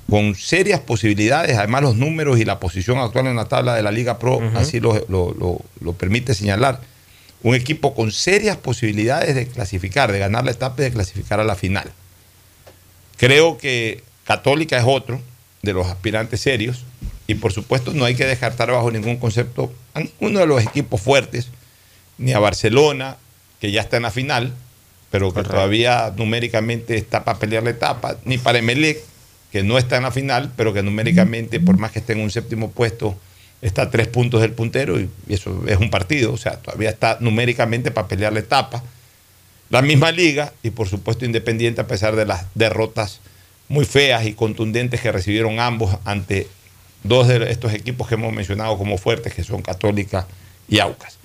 con serias posibilidades, además los números y la posición actual en la tabla de la Liga Pro así lo, lo- lo- lo permite señalar. Un equipo con serias posibilidades de clasificar, de ganar la etapa y de clasificar a la final. Creo que Católica es otro de los aspirantes serios y por supuesto no hay que descartar bajo ningún concepto a ninguno de los equipos fuertes, ni a Barcelona, que ya está en la final, pero que todavía numéricamente está para pelear la etapa, ni para Emelec, que no está en la final, pero que numéricamente, por más que esté en un séptimo puesto, está a tres puntos del puntero y y eso es un partido, o sea, todavía está numéricamente para pelear la etapa. La misma liga y por supuesto Independiente a pesar de las derrotas muy feas y contundentes que recibieron ambos ante dos de estos equipos que hemos mencionado como fuertes, que son Católica y Aucas.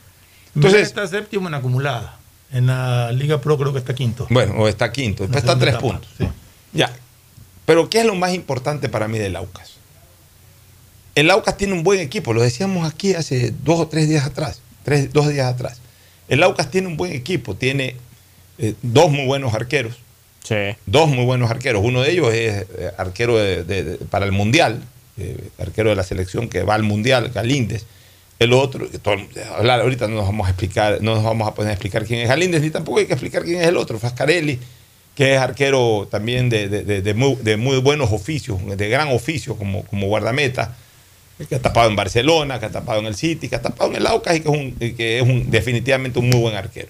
Entonces está séptimo en acumulada. En la Liga Pro creo que está quinto.
Bueno, o está quinto, después está tres puntos. Ya. Pero ¿qué es lo más importante para mí del Aucas? El Aucas tiene un buen equipo, lo decíamos aquí hace dos o tres días atrás, tres, dos días atrás. El Aucas tiene un buen equipo, tiene eh, dos muy buenos arqueros. Dos muy buenos arqueros. Uno de ellos es eh, arquero para el Mundial, eh, arquero de la selección que va al Mundial, Galíndez. El otro, hablar ahorita no nos vamos a explicar, no nos vamos a poner a explicar quién es Galíndez, ni tampoco hay que explicar quién es el otro, Fascarelli, que es arquero también de, muy, de muy buenos oficios, de gran oficio como, como guardameta, que ha tapado en Barcelona, que ha tapado en el City, que ha tapado en el Aucas y que es, un, que es definitivamente un muy buen arquero.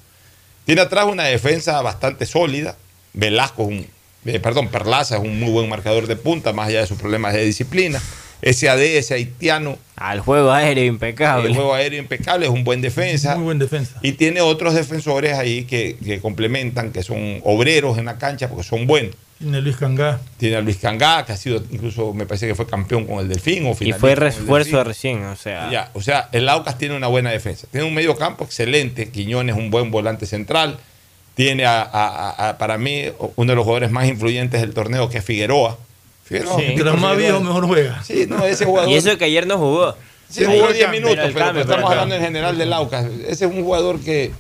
Tiene atrás una defensa bastante sólida. Velasco, es un, eh, perdón, Perlaza es un muy buen marcador de punta, más allá de sus problemas de disciplina. Ese AD, ese haitiano.
Al juego aéreo impecable.
El juego aéreo impecable, es un buen defensa.
Muy buen defensa.
Y tiene otros defensores ahí que, que complementan, que son obreros en la cancha porque son buenos.
Tiene Luis Cangá.
Tiene a Luis Cangá, que ha sido, incluso me parece que fue campeón con el Delfín. O
Y fue refuerzo recién, o sea.
Ya, o sea, el Aucas tiene una buena defensa. Tiene un medio campo excelente. Quiñones, un buen volante central. Tiene, a, a- a- a- para mí, uno de los jugadores más influyentes del torneo, que es Figueroa. Figueroa
Sí.
Más viejo, mejor juega.
Sí, no, ese jugador.
Y eso que ayer no jugó.
Sí, jugó
Ayer
10
cambio,
minutos,
pero
estamos hablando en general del Aucas. Ese es un jugador que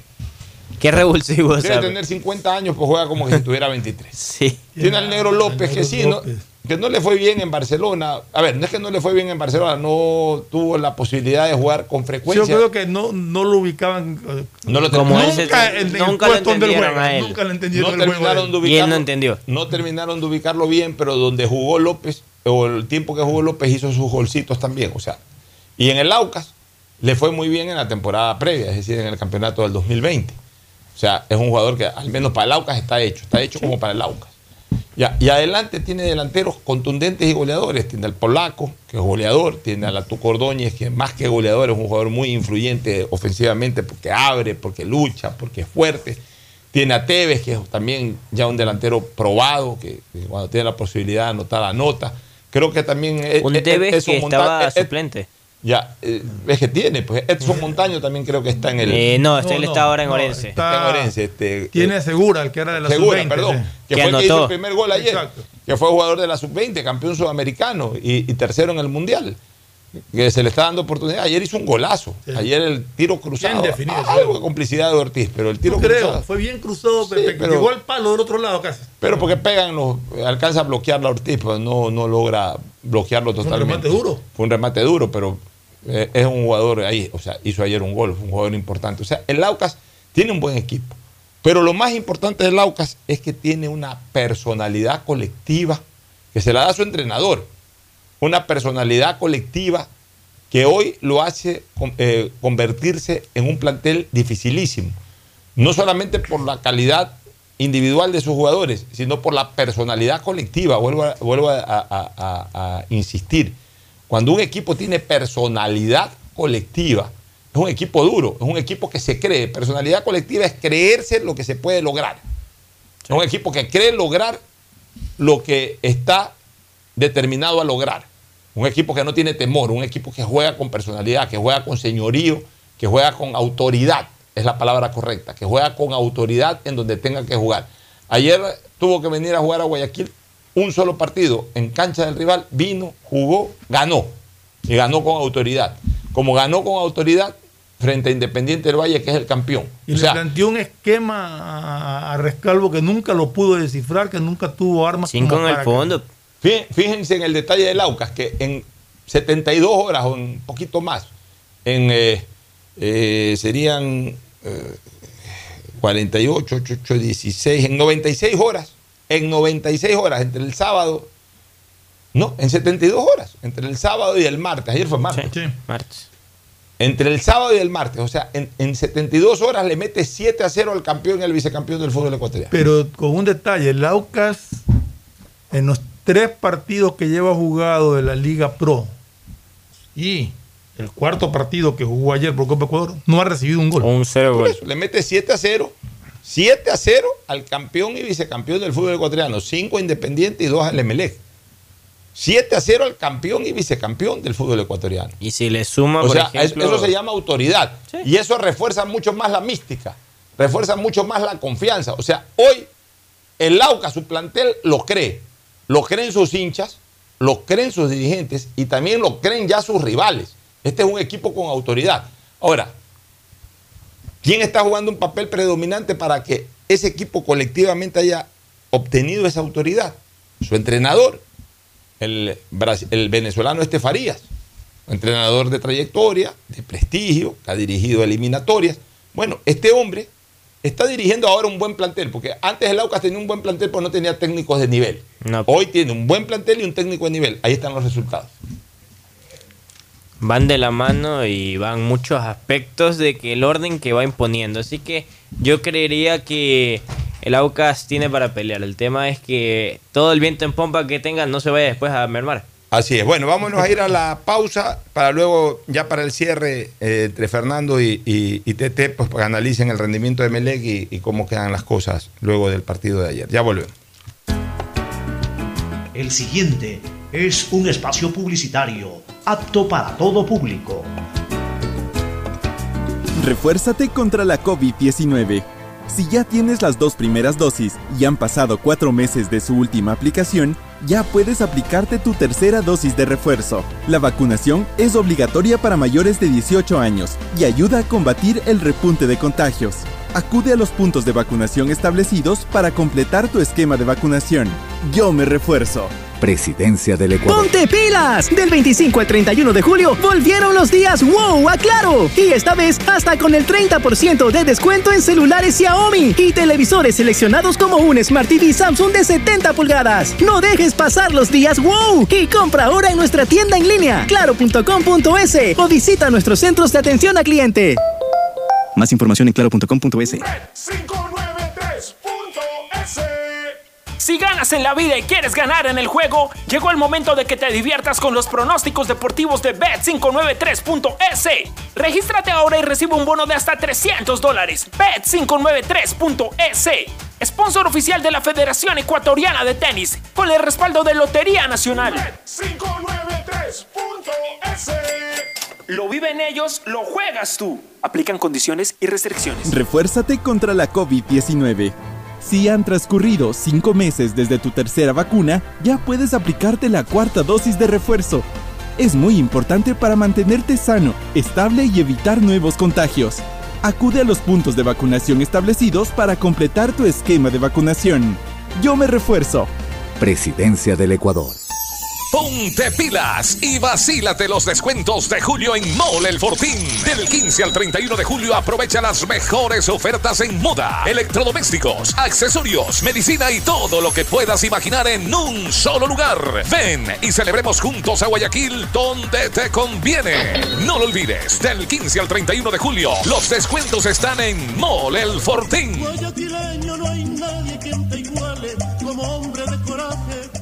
Qué revulsivo,
debe
¿sabes?
tener 50 años, pues juega como que si tuviera 23.
Sí.
Tiene al Negro López, que sí, ¿no? Que no le fue bien en Barcelona. A ver, no es que no le fue bien en Barcelona, no tuvo la posibilidad de jugar con
Yo
frecuencia.
creo que no, no lo ubicaban. eh,
No lo
Como
terminaron-
ese-
nunca en el
nunca lo entendieron a él.
Nunca lo entendieron
no
el juego de
terminaron de
Y él
ubicarlo,
no entendió.
no terminaron de ubicarlo bien, pero donde jugó López, o el tiempo que jugó López hizo sus golcitos también. O sea, y en el Aucas le fue muy bien en la temporada previa, es decir, en el campeonato del 2020. O sea, es un jugador que al menos para el Aucas está hecho, está hecho como para el Aucas. Ya, y adelante tiene delanteros contundentes y goleadores. Tiene al Polaco, que es goleador, tiene a la Tuco Ordóñez, que más que goleador es un jugador muy influyente ofensivamente porque abre, porque lucha, porque es fuerte. Tiene a Tevez, que es también ya un delantero probado, que, cuando tiene la posibilidad de anotar, anota. Creo que también es,
Un
es-
Tevez
Edson
que estaba
es- es-
suplente.
Ya, eh, es que tiene, pues Edson Montaño también creo que está en el.
Eh, no, este él
no,
está ahora en
no,
Orense.
Está en Orense, este,
Tiene Segura, el que era de la
Segura,
sub-20,
perdón,
sí.
que,
Que
fue el que hizo
anotó.
el primer gol ayer,
Exacto.
que fue jugador de la sub-20, campeón sudamericano y, y tercero en el mundial. que se le está dando oportunidad. Ayer hizo un golazo. Ayer el tiro cruzado.
Bien definido,
Ah, algo de complicidad de Ortiz, pero el tiro
No creo,
cruzado.
fue bien cruzado, que
pero-
llegó al palo del otro lado casi.
Pero porque pegan los, alcanza a bloquear la Ortiz, pero no, no logra bloquearlo
un
totalmente.
remate duro.
Fue un remate duro, pero eh, es un jugador ahí, o sea, hizo ayer un gol, fue un jugador importante. O sea, el Laucas tiene un buen equipo. Pero lo más importante del Laucas es que tiene una personalidad colectiva que se la da a su entrenador. Una personalidad colectiva que hoy lo hace eh, convertirse en un plantel dificilísimo. No solamente por la calidad individual de sus jugadores, sino por la personalidad colectiva. Vuelvo vuelvo a insistir. Cuando un equipo tiene personalidad colectiva, es un equipo duro, es un equipo que se cree. Personalidad colectiva es creerse lo que se puede lograr. Es un equipo que cree lograr lo que está determinado a lograr. Un equipo que no tiene temor, un equipo que juega con personalidad, que juega con señorío, que juega con autoridad, es la palabra correcta, que juega con autoridad en donde tenga que jugar. Ayer tuvo que venir a jugar a Guayaquil un solo partido en cancha del rival, vino, jugó, ganó. Y ganó con autoridad. Como ganó con autoridad frente a Independiente del Valle, que es el campeón.
Y
O
le
sea,
planteó un esquema a, Rescalvo que nunca lo pudo descifrar, que nunca tuvo armas. como para que-
Fí- Fíjense en el detalle del Aucas, que en 72 horas o un poquito más, en eh, eh, serían eh, 48, 8, 8, 16, en 96 horas, en 96 horas, entre el sábado, no, en 72 horas, entre el sábado y el martes, ayer fue martes.
Martes.
Entre el sábado y el martes, o sea, en, en 72 horas le mete 7 a 0 al campeón y al vicecampeón del fútbol ecuatoriano.
Pero con un detalle, el Aucas en los tres partidos que lleva jugado de la Liga Pro y el cuarto partido que jugó ayer por Copa Ecuador, no ha recibido un gol.
Un cero
eso, le mete 7 a 0. 7 a 0 al campeón y vicecampeón del fútbol ecuatoriano. 5 a Independiente y 2 al Emelec. 7 a 0 al campeón y vicecampeón del fútbol ecuatoriano.
Y si le suma,
O
por
sea,
ejemplo,
eso se llama autoridad. Y eso refuerza mucho más la mística. Refuerza mucho más la confianza. O sea, hoy el Lauca, su plantel, lo cree. Lo creen sus hinchas, lo creen sus dirigentes y también lo creen ya sus rivales. Este es un equipo con autoridad. Ahora, ¿quién está jugando un papel predominante para que ese equipo colectivamente haya obtenido esa autoridad? Su entrenador, el, venezolano Este Farías, entrenador de trayectoria, de prestigio, que ha dirigido eliminatorias. Bueno, este hombre está dirigiendo ahora un buen plantel, porque antes el Aucas tenía un buen plantel, pero no tenía técnicos de nivel. Hoy tiene un buen plantel y un técnico de nivel. Ahí están los resultados.
Van de la mano y van muchos aspectos de que el orden que va imponiendo. Así que yo creería que el Aucas tiene para pelear. El tema es que todo el viento en pompa que tenga no se vaya después a mermar.
Así es. Bueno, vámonos a ir a la pausa para luego, ya para el cierre eh, entre Fernando y, y, y Tete, pues para que analicen el rendimiento de Melec y, y cómo quedan las cosas luego del partido de ayer. Ya volvemos.
El siguiente es un espacio publicitario apto para todo público.
Refuérzate contra la COVID-19. Si ya tienes las dos primeras dosis y han pasado cuatro meses de su última aplicación, ya puedes aplicarte tu tercera dosis de refuerzo. La vacunación es obligatoria para mayores de 18 años y ayuda a combatir el repunte de contagios. Acude a los puntos de vacunación establecidos para completar tu esquema de vacunación. Yo me refuerzo.
Presidencia del Ecuador.
¡Ponte pilas! Del 25 al 31 de julio volvieron los días wow a Claro. Y esta vez hasta con el 30% de descuento en celulares Xiaomi y televisores seleccionados como un Smart TV Samsung de 70 pulgadas. No dejes pasar los días wow y compra ahora en nuestra tienda en línea claro.com.es o visita nuestros centros de atención a cliente.
Más información en claro.com.es.
Si ganas en la vida y quieres ganar en el juego, llegó el momento de que te diviertas con los pronósticos deportivos de Bet593.es. Regístrate ahora y recibe un bono de hasta 300 dólares. Bet593.es. Sponsor oficial de la Federación Ecuatoriana de Tenis, con el respaldo de Lotería Nacional. Lo viven ellos, lo juegas tú. Aplican condiciones y restricciones.
Refuérzate contra la COVID-19. Si han transcurrido cinco meses desde tu tercera vacuna, ya puedes aplicarte la cuarta dosis de refuerzo. Es muy importante para mantenerte sano, estable y evitar nuevos contagios. Acude a los puntos de vacunación establecidos para completar tu esquema de vacunación. Yo me refuerzo.
Presidencia del Ecuador.
Ponte pilas y vacílate los descuentos de julio en Mole El Fortín. Del 15 al 31 de julio aprovecha las mejores ofertas en moda, electrodomésticos, accesorios, medicina y todo lo que puedas imaginar en un solo lugar. Ven y celebremos juntos a Guayaquil donde te conviene. No lo olvides, del 15 al 31 de julio los descuentos están en Mole El Fortín.
Guayaquileño no hay nadie que te iguale como hombre de coraje.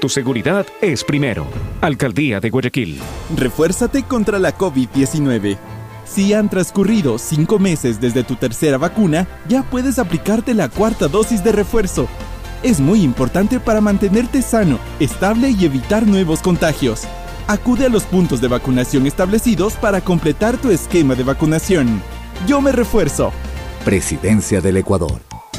tu seguridad es primero. Alcaldía de Guayaquil.
Refuérzate contra la COVID-19. Si han transcurrido cinco meses desde tu tercera vacuna, ya puedes aplicarte la cuarta dosis de refuerzo. Es muy importante para mantenerte sano, estable y evitar nuevos contagios. Acude a los puntos de vacunación establecidos para completar tu esquema de vacunación. Yo me refuerzo.
Presidencia del Ecuador.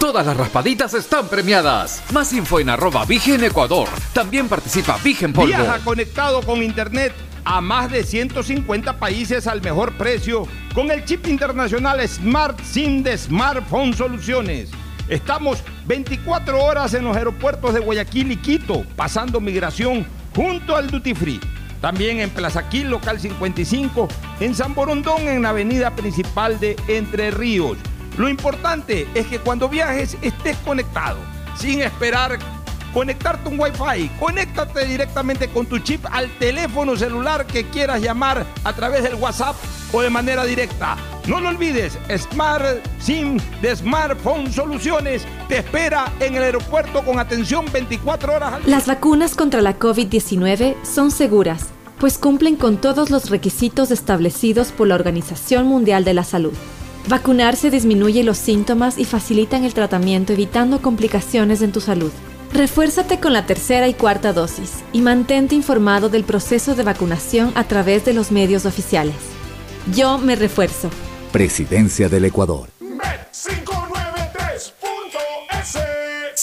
Todas las raspaditas están premiadas. Más info en arroba Vigen Ecuador. También participa Vigen Polvo.
Viaja conectado con internet a más de 150 países al mejor precio con el chip internacional Smart SIM de Smartphone Soluciones. Estamos 24 horas en los aeropuertos de Guayaquil y Quito, pasando migración junto al Duty Free. También en Plaza Quil, local 55, en San Borondón, en la avenida principal de Entre Ríos. Lo importante es que cuando viajes estés conectado, sin esperar conectarte un Wi-Fi. Conéctate directamente con tu chip al teléfono celular que quieras llamar a través del WhatsApp o de manera directa. No lo olvides, Smart SIM de Smartphone Soluciones te espera en el aeropuerto con atención 24 horas al día.
Las vacunas contra la COVID-19 son seguras, pues cumplen con todos los requisitos establecidos por la Organización Mundial de la Salud. Vacunarse disminuye los síntomas y facilitan el tratamiento evitando complicaciones en tu salud. Refuérzate con la tercera y cuarta dosis y mantente informado del proceso de vacunación a través de los medios oficiales. Yo me refuerzo.
Presidencia del Ecuador.
Bet593.es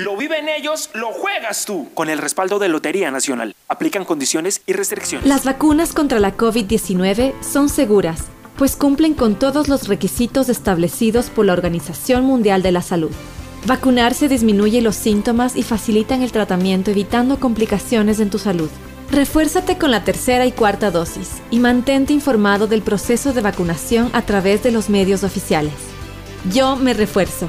Lo viven ellos, lo juegas tú. Con el respaldo de Lotería Nacional. Aplican condiciones y restricciones.
Las vacunas contra la COVID-19 son seguras, pues cumplen con todos los requisitos establecidos por la Organización Mundial de la Salud. Vacunarse disminuye los síntomas y facilitan el tratamiento evitando complicaciones en tu salud. Refuérzate con la tercera y cuarta dosis y mantente informado del proceso de vacunación a través de los medios oficiales. Yo me refuerzo.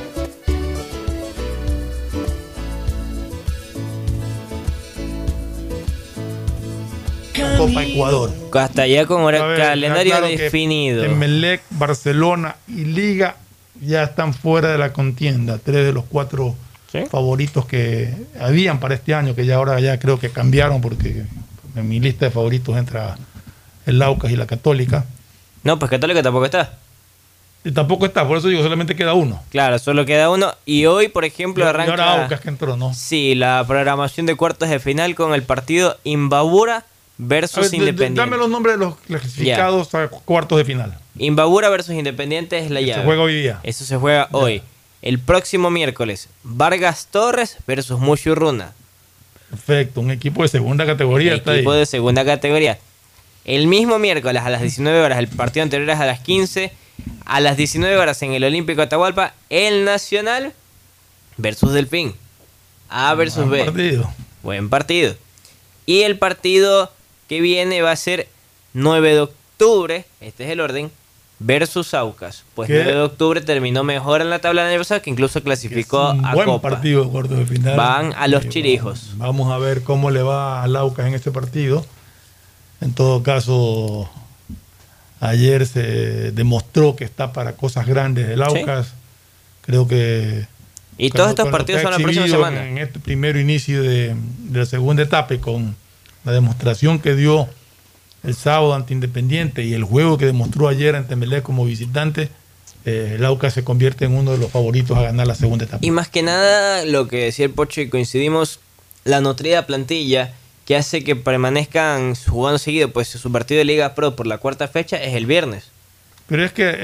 Copa Ecuador.
Hasta allá con hora-
A ver,
calendario
claro
definido.
Emelec, Barcelona y Liga ya están fuera de la contienda. Tres de los cuatro favoritos que habían para este año, que ya ahora ya creo que cambiaron porque en mi lista de favoritos entra el Aucas y la Católica.
No, pues Católica tampoco está.
Y tampoco está, por eso digo, solamente queda uno.
Claro, solo queda uno. Y hoy, por ejemplo,
Y- y
arranca.
ahora Aucas que entró, ¿no?
Sí, la programación de cuartos de final con el partido Imbabura versus
ver,
Independiente.
dame los nombres de los clasificados a cuartos de final.
Imbabura versus Independiente es la llave.
juega hoy día.
Eso se juega hoy. El próximo miércoles, Vargas Torres versus Mushurruna.
Perfecto, un equipo de segunda categoría está ahí.
equipo de segunda categoría. El mismo miércoles a las 19 horas, el partido anterior es a las 15. A las 19 horas en el Olímpico Atahualpa, el Nacional versus Delfín. A versus
Buen
B.
partido.
Buen partido. Y el partido que viene va a ser 9 de octubre, este es el orden, versus Aucas. Pues
¿Qué?
9 de octubre terminó mejor en la tabla pasado, que incluso clasificó
Un
a
buen
Copa.
partido de cuartos de final.
Van a los
Y
chirijos.
Vamos a ver cómo le va al Aucas en este partido. En todo caso, ayer se demostró que está para cosas grandes el Aucas. Creo que.
Y todos estos partidos
que
son la próxima semana.
En este primer inicio de, de la segunda etapa y con la demostración que dio el sábado ante Independiente y el juego que demostró ayer ante Melé como visitante, eh, el Aucas se convierte en uno de los favoritos a ganar la segunda etapa.
Y más que nada, lo que decía el Pocho y coincidimos, la nutrida plantilla que hace que permanezcan jugando seguido, pues su partido de Liga Pro por la cuarta fecha es el viernes.
Pero es que eh,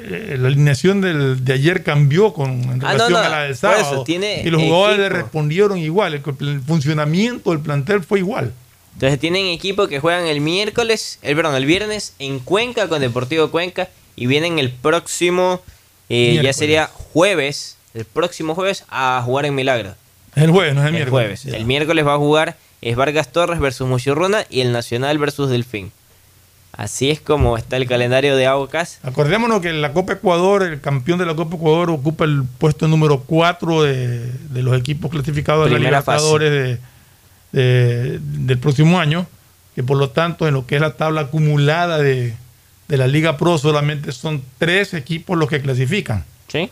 eh, la alineación del- de ayer cambió con en
Ah,
relación
no, no,
a la del
por
sábado.
tiene
y los jugadores le respondieron igual. El, el funcionamiento del plantel fue igual.
Entonces tienen equipo que juegan el miércoles, el perdón, el viernes en Cuenca con Deportivo Cuenca y vienen el próximo, eh, ya sería jueves, el próximo jueves a jugar en Milagro.
El jueves, no es el,
El
miércoles.
jueves. El miércoles va a jugar es Vargas Torres versus Muchurruna y el Nacional versus Delfín. Así es como está el calendario de Aucas.
Acordémonos que en la Copa Ecuador, el campeón de la Copa Ecuador ocupa el puesto número 4 de, de los equipos clasificados de la
Primera
Libertadores de- de- del próximo año, que por lo tanto en lo que es la tabla acumulada de, de la Liga Pro solamente son tres equipos los que clasifican.
Sí.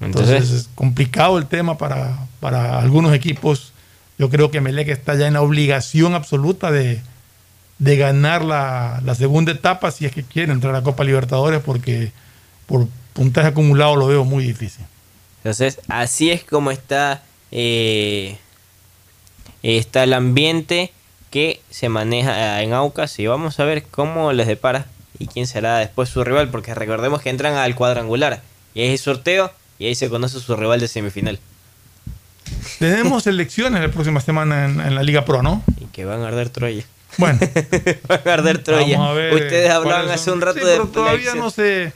Entonces,
Entonces-
es complicado el tema para, para algunos equipos. Yo creo que Melec está ya en la obligación absoluta de, de ganar la, la segunda etapa si es que quiere entrar a Copa Libertadores porque por puntaje acumulado lo veo muy difícil.
Entonces, así es como está, eh, está el ambiente que se maneja eh, en Aucas y vamos a ver cómo les depara y quién será después su rival, porque recordemos que entran al cuadrangular y ahí hay sorteo y ahí se conoce su rival de semifinal
Tenemos elecciones la próxima semana en, en la Liga Pro, ¿no?
y que van a arder Troya.
Bueno.
Va a Troya.
Vamos a ver
Ustedes hablaban hace un rato
Sí,
de
pero todavía no se.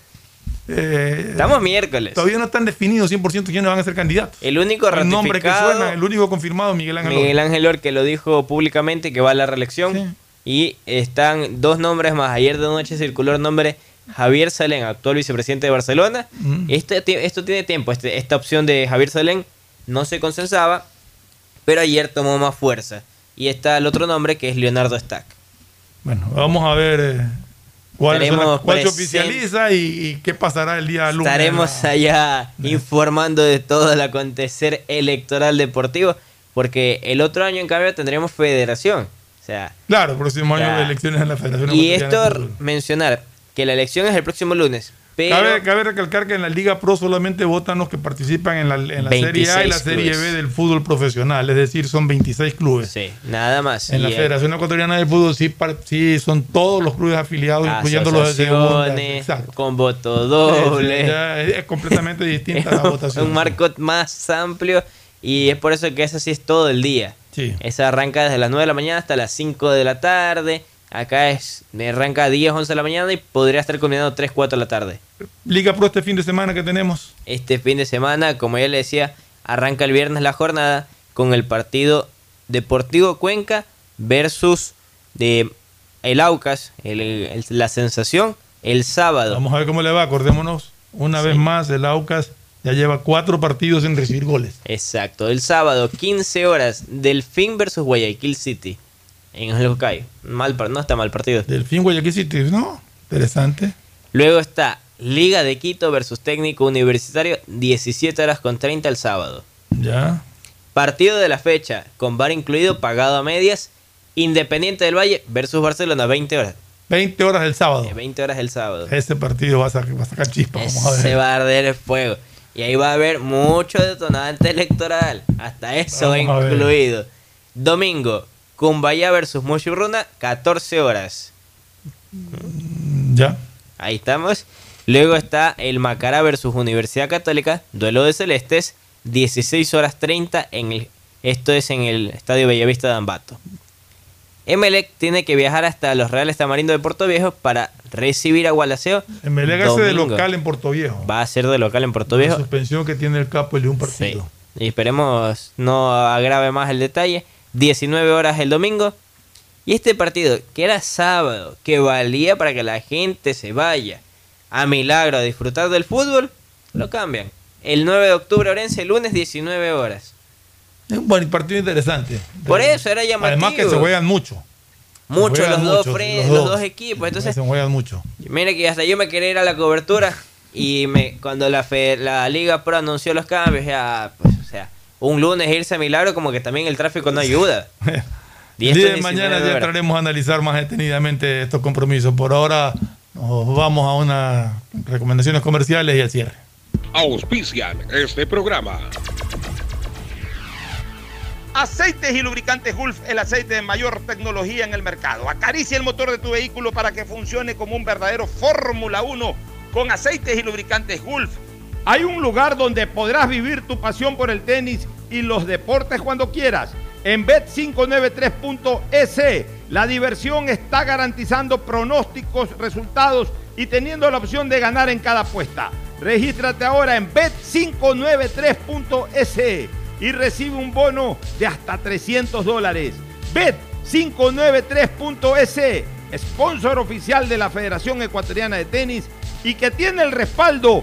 eh,
Estamos miércoles.
Todavía no están definidos 100% quiénes van a ser candidatos.
El único
El nombre que
ratificado,
suena, el único confirmado, Miguel Ángel.
Miguel Ángel Or, que lo dijo públicamente que va a la reelección. Y están dos nombres más. Ayer de noche circuló el nombre Javier Salén, actual vicepresidente de Barcelona.
Mm.
Este esto tiene tiempo. Este- esta opción de Javier Salén no se consensaba, pero ayer tomó más fuerza. Y está el otro nombre que es Leonardo Stack.
Bueno, vamos a ver eh, cuál, se oficializa y, y qué pasará el día lunes.
Estaremos allá informando de todo el acontecer electoral deportivo, porque el otro año en cambio tendremos federación. O sea,
Claro, el próximo año
Ya.
de elecciones en la Federación
y esto mencionar que la elección es el próximo lunes, pero
Cabe, cabe recalcar que en la Liga Pro solamente votan los que participan en la, en la Serie A y la
26
Serie
clubes.
B del fútbol profesional, es decir, son 26 clubes.
Sí, nada más.
En la
eh,
Federación Ecuatoriana de Fútbol sí, sí son todos los clubes afiliados, incluyendo los de segunda. Exacto.
con voto doble.
Ya es, es completamente distinta la votación.
un marco más amplio y es por eso que eso sí es todo el día.
Sí.
Esa arranca desde las 9 de la mañana hasta las 5 de la tarde. Acá es arranca a 10, 11 de la mañana y podría estar culminando 3, 4 de la tarde.
Liga Pro este fin de semana que tenemos.
Este fin de semana, como ya le decía, arranca el viernes la jornada con el partido Deportivo Cuenca versus de el Aucas, el- el- la sensación, el sábado.
Vamos a ver cómo le va. Acordémonos, una vez más, el Aucas ya lleva cuatro partidos sin recibir goles.
Exacto, el sábado, 15 horas, Delfín versus Guayaquil City. En el Hokkaido. Mal, no está mal partido.
Delfín Guayaquil City, ¿no? Interesante.
Luego está Liga de Quito versus Técnico Universitario, 17 horas con 30 el sábado.
Ya.
Partido de la fecha, con bar incluido, pagado a medias. Independiente del Valle versus Barcelona, 20 horas.
20 horas el sábado.
Eh, 20 horas el sábado.
Ese partido va a, sacar, va a sacar chispa. Vamos a ver.
Se va a arder el fuego. Y ahí va a haber mucho detonante electoral. Hasta eso
Vamos
incluido. Domingo, Cumbaya versus Mushurruna, 14 horas.
Ya.
Ahí estamos. Luego está el Macará versus Universidad Católica, duelo de celestes, 16 horas 30 en el esto es en el Estadio Bellavista de Ambato. Emelec tiene que viajar hasta los Reales Tamarindo de Puerto Viejo para recibir a Gualaceo.
Emelec hace de local en Puerto Viejo.
Va a ser de local en Puerto
La
Viejo.
suspensión que tiene el capo el de un partido.
Y esperemos no agrave más el detalle. 19 horas el domingo. Y este partido, que era sábado, que valía para que la gente se vaya a Milagro a disfrutar del fútbol, lo cambian. El 9 de octubre, Orense, lunes 19 horas.
Es un partido interesante.
Por eso era llamativo.
Además que se juegan mucho.
Mucho
juegan
los dos,
mucho, los
los
dos.
equipos. Entonces,
Se juegan mucho.
Mira que hasta yo me quería ir a la cobertura y me cuando la fe- la Liga Pro anunció los cambios, ya, pues, un lunes irse a Milagro como que también el tráfico no ayuda.
El día de mañana ya entraremos a analizar más detenidamente estos compromisos. Por ahora nos vamos a unas recomendaciones comerciales y al cierre.
Auspician este programa.
Aceites y lubricantes Gulf, el aceite de mayor tecnología en el mercado. Acaricia el motor de tu vehículo para que funcione como un verdadero Fórmula 1 con aceites y lubricantes Gulf. Hay un lugar donde podrás vivir tu pasión por el tenis y los deportes cuando quieras. En Bet593.es, la diversión está garantizando pronósticos, resultados y teniendo la opción de ganar en cada apuesta. Regístrate ahora en Bet593.es y recibe un bono de hasta 300 dólares. Bet593.es, sponsor oficial de la Federación Ecuatoriana de Tenis y que tiene el respaldo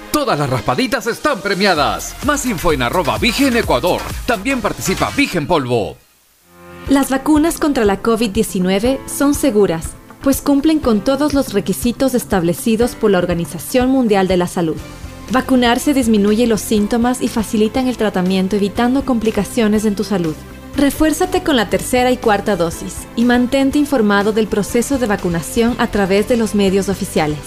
Todas las raspaditas están premiadas. Más info en arroba Vigen Ecuador. También participa Vigen Polvo.
Las vacunas contra la COVID-19 son seguras, pues cumplen con todos los requisitos establecidos por la Organización Mundial de la Salud. Vacunarse disminuye los síntomas y facilitan el tratamiento evitando complicaciones en tu salud. Refuérzate con la tercera y cuarta dosis y mantente informado del proceso de vacunación a través de los medios oficiales.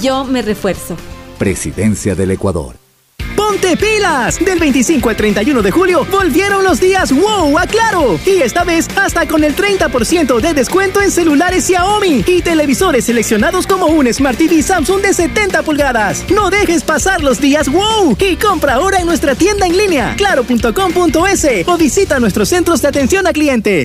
Yo me refuerzo.
Presidencia del Ecuador.
¡Ponte pilas! Del 25 al 31 de julio volvieron los días wow a Claro. Y esta vez hasta con el 30% de descuento en celulares Xiaomi y televisores seleccionados como un Smart TV Samsung de 70 pulgadas. No dejes pasar los días wow y compra ahora en nuestra tienda en línea claro.com.es o visita nuestros centros de atención a cliente.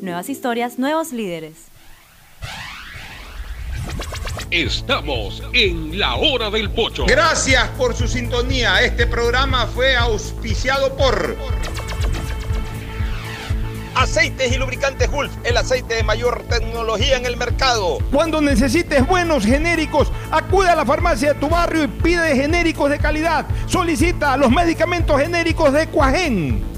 Nuevas historias, nuevos líderes.
Estamos en la hora del pocho.
Gracias por su sintonía. Este programa fue auspiciado por Aceites y lubricantes Gulf, el aceite de mayor tecnología en el mercado. Cuando necesites buenos genéricos, acude a la farmacia de tu barrio y pide genéricos de calidad. Solicita los medicamentos genéricos de Cuajén.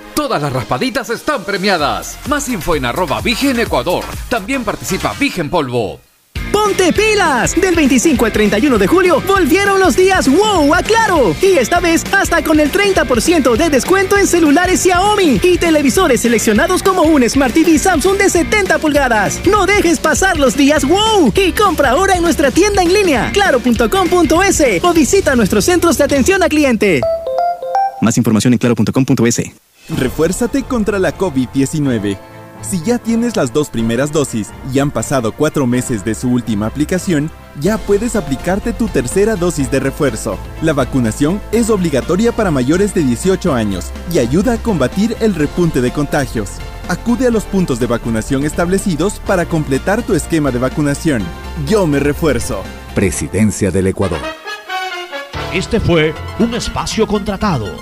Todas las raspaditas están premiadas. Más info en arroba Vigen Ecuador. También participa Vigen Polvo.
¡Ponte pilas! Del 25 al 31 de julio volvieron los días wow a Claro. Y esta vez hasta con el 30% de descuento en celulares Xiaomi y televisores seleccionados como un Smart TV Samsung de 70 pulgadas. No dejes pasar los días wow y compra ahora en nuestra tienda en línea claro.com.es o visita nuestros centros de atención a cliente.
Más información en claro.com.es.
Refuérzate contra la COVID-19. Si ya tienes las dos primeras dosis y han pasado cuatro meses de su última aplicación, ya puedes aplicarte tu tercera dosis de refuerzo. La vacunación es obligatoria para mayores de 18 años y ayuda a combatir el repunte de contagios. Acude a los puntos de vacunación establecidos para completar tu esquema de vacunación. Yo me refuerzo.
Presidencia del Ecuador.
Este fue un espacio contratado.